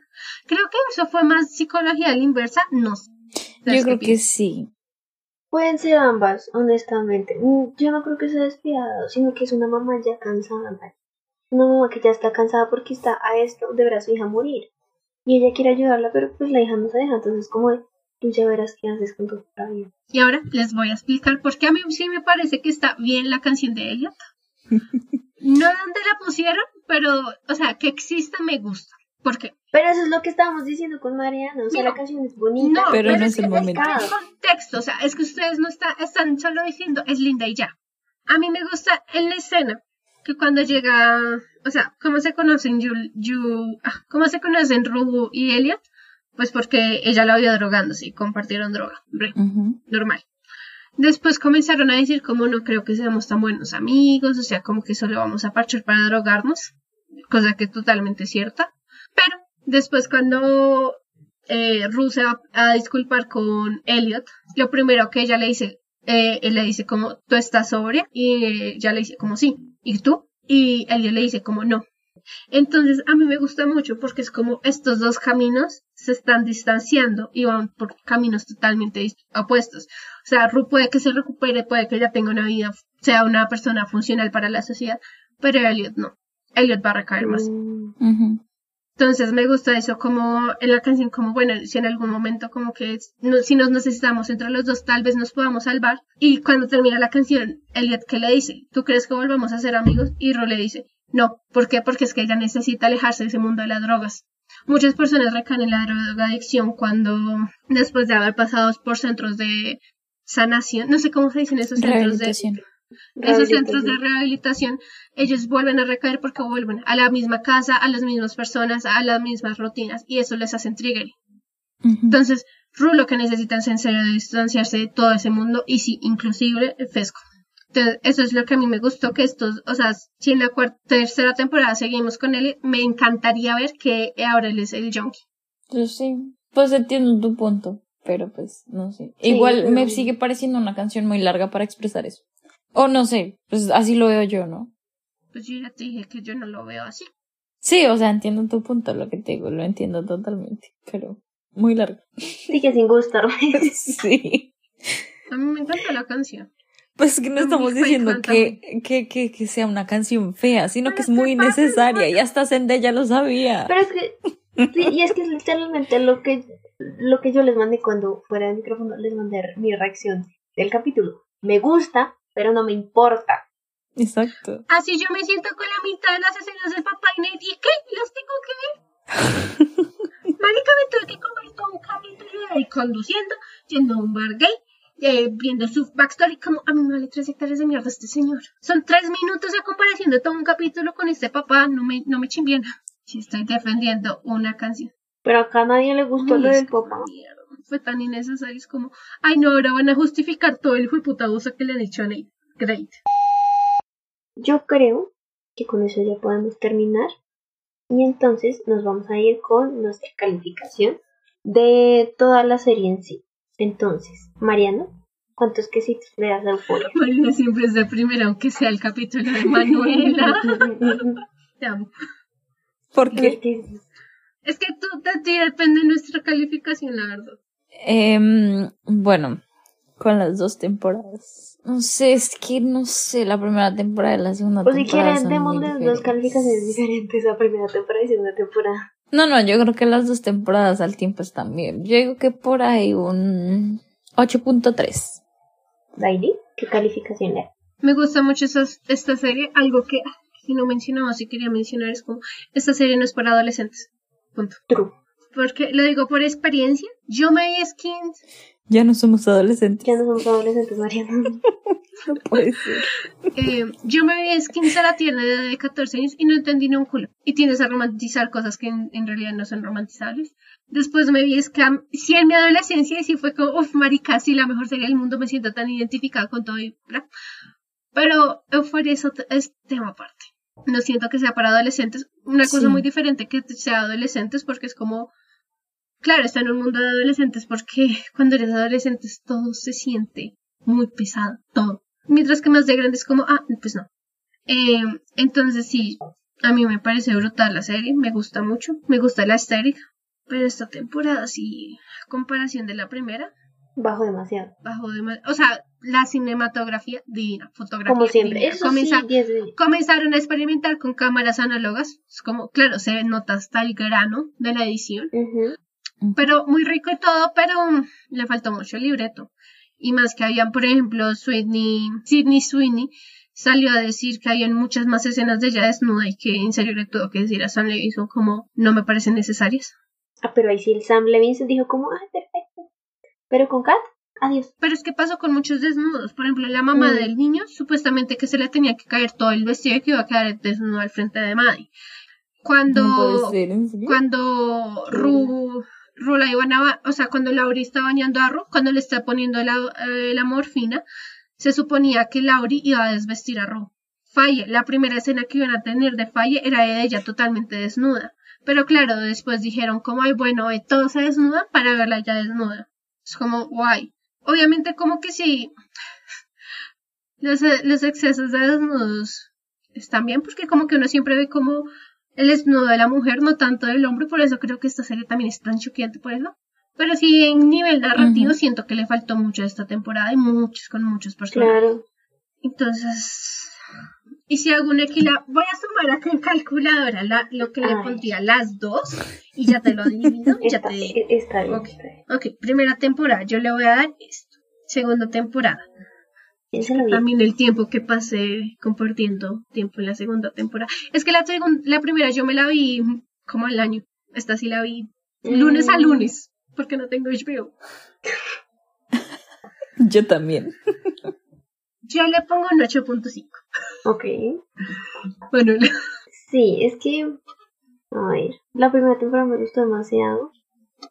Creo que eso fue más psicología a la inversa, no sé. Yo creo que sí. Pueden ser ambas, honestamente. Mm, Yo no creo que sea despiadado, sino que es una mamá ya cansada. Una mamá que ya está cansada porque está a esto de ver a su hija morir. Y ella quiere ayudarla, pero pues la hija no se deja. Entonces, como de, tú ya verás qué haces con tu propia vida. Y ahora les voy a explicar por qué a mí sí me parece que está bien la canción de Elliot. No donde la pusieron, pero, o sea, que exista me gusta. ¿Por qué? Pero eso es lo que estábamos diciendo con Mariana. O sea, Mira, la canción es bonita. No, Pero no es el momento. en contexto, o sea, es que ustedes no está, están solo diciendo es linda y ya. A mí me gusta en la escena que cuando llega, o sea, ¿cómo se conocen Yul- Yu- ah, cómo se conocen Rubu y Elliot? Pues porque ella la vio drogándose y compartieron droga, bre, normal. Después comenzaron a decir como no creo que seamos tan buenos amigos, o sea, como que solo vamos a parchar para drogarnos, cosa que es totalmente cierta. Pero después cuando eh, Ru se va a disculpar con Elliot, lo primero que ella le dice, eh, él le dice como, ¿tú estás sobria? Y ella le dice como, sí. ¿Y tú? Y Elliot le dice como, no. Entonces a mí me gusta mucho porque es como estos dos caminos se están distanciando y van por caminos totalmente opuestos. O sea, Ru puede que se recupere, puede que ella tenga una vida, sea una persona funcional para la sociedad, pero Elliot no. Elliot va a recaer más. Entonces me gusta eso como en la canción, como bueno, si en algún momento como que no- si nos necesitamos entre los dos, tal vez nos podamos salvar. Y cuando termina la canción, Elliot, ¿qué le dice? ¿Tú crees que volvamos a ser amigos? Y Ro le dice, no. ¿Por qué? Porque es que ella necesita alejarse de ese mundo de las drogas. Muchas personas recaen en la drogadicción cuando, después de haber pasado por centros de sanación, no sé cómo se dicen esos centros de. Esos centros de rehabilitación, ellos vuelven a recaer porque vuelven a la misma casa, a las mismas personas, a las mismas rutinas, y eso les hace trigger. Entonces, Ru lo que necesitan es en serio distanciarse de todo ese mundo, y sí, inclusive Fesco. Entonces, eso es lo que a mí me gustó, que estos, o sea, si en la cuarta, tercera temporada seguimos con él, me encantaría ver que ahora él es el junkie. Pues sí, pues entiendo tu punto, pero pues no sé. Sí, Igual pero- me sigue pareciendo una canción muy larga para expresar eso. O no sé, pues así lo veo yo, ¿no? Pues yo ya te dije que yo no lo veo así. Sí, o sea, entiendo tu punto, lo que te digo, lo entiendo totalmente, pero muy largo. Sigue sin gustarme. sí. A mí me encanta la canción. Pues que no estamos diciendo que, que, que, que sea una canción fea, sino que es muy necesaria y hasta Zendaya lo sabía. Pero es que, sí, y es que es literalmente lo que, lo que yo les mandé cuando fuera del micrófono, les mandé mi reacción del capítulo. Me gusta, pero no me importa. Exacto. Así yo me siento con la mitad de las escenas del papá y Nate. ¿Y qué? ¿Las tengo que ver? Marica, me tuve que comer todo un capítulo de ahí conduciendo, yendo a un bar gay, eh, viendo su backstory. Como a mí me vale tres hectáreas de mierda este señor. Son tres minutos a comparación de todo un capítulo con este papá. No me, no me chimbiena. Si estoy defendiendo una canción. Pero acá a nadie le gustó Ay, lo del papá. mierda, Fue tan innecesario. Es como, ay no, ahora van a justificar todo el puta abuso que le han hecho a Nate. Great. Yo creo que con eso ya podemos terminar. Y entonces nos vamos a ir con nuestra calificación de toda la serie en sí. Entonces, Mariano, ¿cuántos quesitos le das a Euphoria? Marina siempre es de primera, aunque sea el capítulo de Manuela. Te amo. ¿Por qué? Es que tú, de ti depende nuestra calificación, la verdad. Em, bueno, con las dos temporadas. No sé, es que no sé, la primera temporada y la segunda O si temporada. quieren, son muy démosle dos calificaciones diferentes a primera temporada y segunda temporada. No, no, yo creo que las dos temporadas al tiempo están bien. Yo digo que por ahí un 8.3. Bailey, ¿qué calificación le das? Me gusta mucho esas- esta serie. Algo que, que no mencionaba, si quería mencionar, es como, esta serie no es para adolescentes. Punto. True. Porque lo digo por experiencia. Yo me vi skins. Ya no somos adolescentes. Ya no somos adolescentes, Mariano. No puede ser. Eh, yo me vi skins a la tierna de 14 años y no entendí ni un culo. Y tiendes a romantizar cosas que en, en realidad no son romantizables. Después me vi Scam. Sí, en mi adolescencia, y sí fue como, uff, marica, sí, la mejor serie del mundo. Me siento tan identificada con todo y bla. Pero Euphoria es, es tema aparte. No siento que sea para adolescentes. Una cosa Sí. muy diferente que sea adolescentes porque es como, claro, está en un mundo de adolescentes porque cuando eres adolescente todo se siente muy pesado, todo. Mientras que más de grande es como, ah, pues no. Eh, entonces sí, a mí me parece brutal la serie, me gusta mucho, me gusta la estética, pero esta temporada sí, comparación de la primera, Bajo demasiado. bajó de O sea, la cinematografía divina, fotografía Como siempre. divina. Eso sí, 10 de- comenzaron a experimentar con cámaras análogas, es como, claro, se nota hasta el grano de la edición, pero muy rico y todo, pero le faltó mucho el libreto. Y más que habían, por ejemplo, Sweeney, Sidney Sweeney, salió a decir que habían muchas más escenas de ella desnuda y que en serio le tuvo que decir a Sam Levinson como no me parecen necesarias. Ah, pero ahí sí el Sam Levinson dijo como, ah, perfecto. Pero con Kat, adiós. Pero es que pasó con muchos desnudos. Por ejemplo, la mamá Mm. del niño, supuestamente que se le tenía que caer todo el vestido y que iba a quedar desnudo al frente de Maddie. Cuando, cuando Ru, Ru la iban a, ba- o sea, cuando Lauri está bañando a Ru, cuando le está poniendo la, eh, la morfina, se suponía que Lauri iba a desvestir a Ru. Faye, la primera escena que iban a tener de Faye era de ella totalmente desnuda. Pero claro, después dijeron como, ay, bueno, eh, todo se desnuda para verla ya desnuda. Es como, guay. Obviamente como que sí, los, los excesos de desnudos están bien porque como que uno siempre ve como el desnudo de la mujer, no tanto del hombre, por eso creo que esta serie también es tan choqueante por eso. Pero sí, en nivel narrativo siento que le faltó mucho a esta temporada y muchos con muchos personajes. Claro. Entonces, y si hago un equilibrio, voy a sumar acá en calculadora la- lo que le pondría las dos y ya te lo divido y ya Está, te digo. está bien, Ok. está bien. Ok, primera temporada, yo le voy a dar esto. Segunda temporada. Bien. También el tiempo que pasé compartiendo tiempo en la segunda temporada. Es que la, la primera yo me la vi como al año. Esta sí la vi lunes a Mm. lunes, porque no tengo HBO. Yo también. Yo le pongo un 8.5. Ok. Bueno, la- Sí, es que. A ver, la primera temporada me gustó demasiado.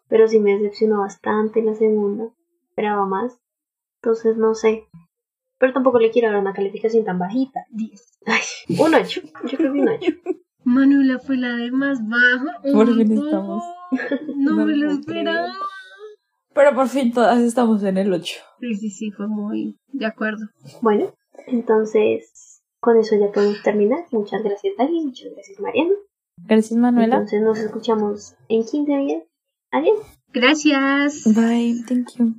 Pero sí me decepcionó bastante la segunda. Esperaba más. Entonces no sé. Pero tampoco le quiero dar una calificación tan bajita. 10. Ay, un 8. Yo creo que un 8. Manuela fue la de más bajo. Por fin no, estamos. No No me lo esperaba. Pero por fin todas estamos en el 8. Sí, sí, sí, fue muy de acuerdo. Bueno, entonces con eso ya podemos terminar. Muchas gracias, Dani. Muchas gracias, Mariana. Gracias, Manuela. Entonces nos escuchamos en 15 días. Adiós. Gracias. Bye. Thank you.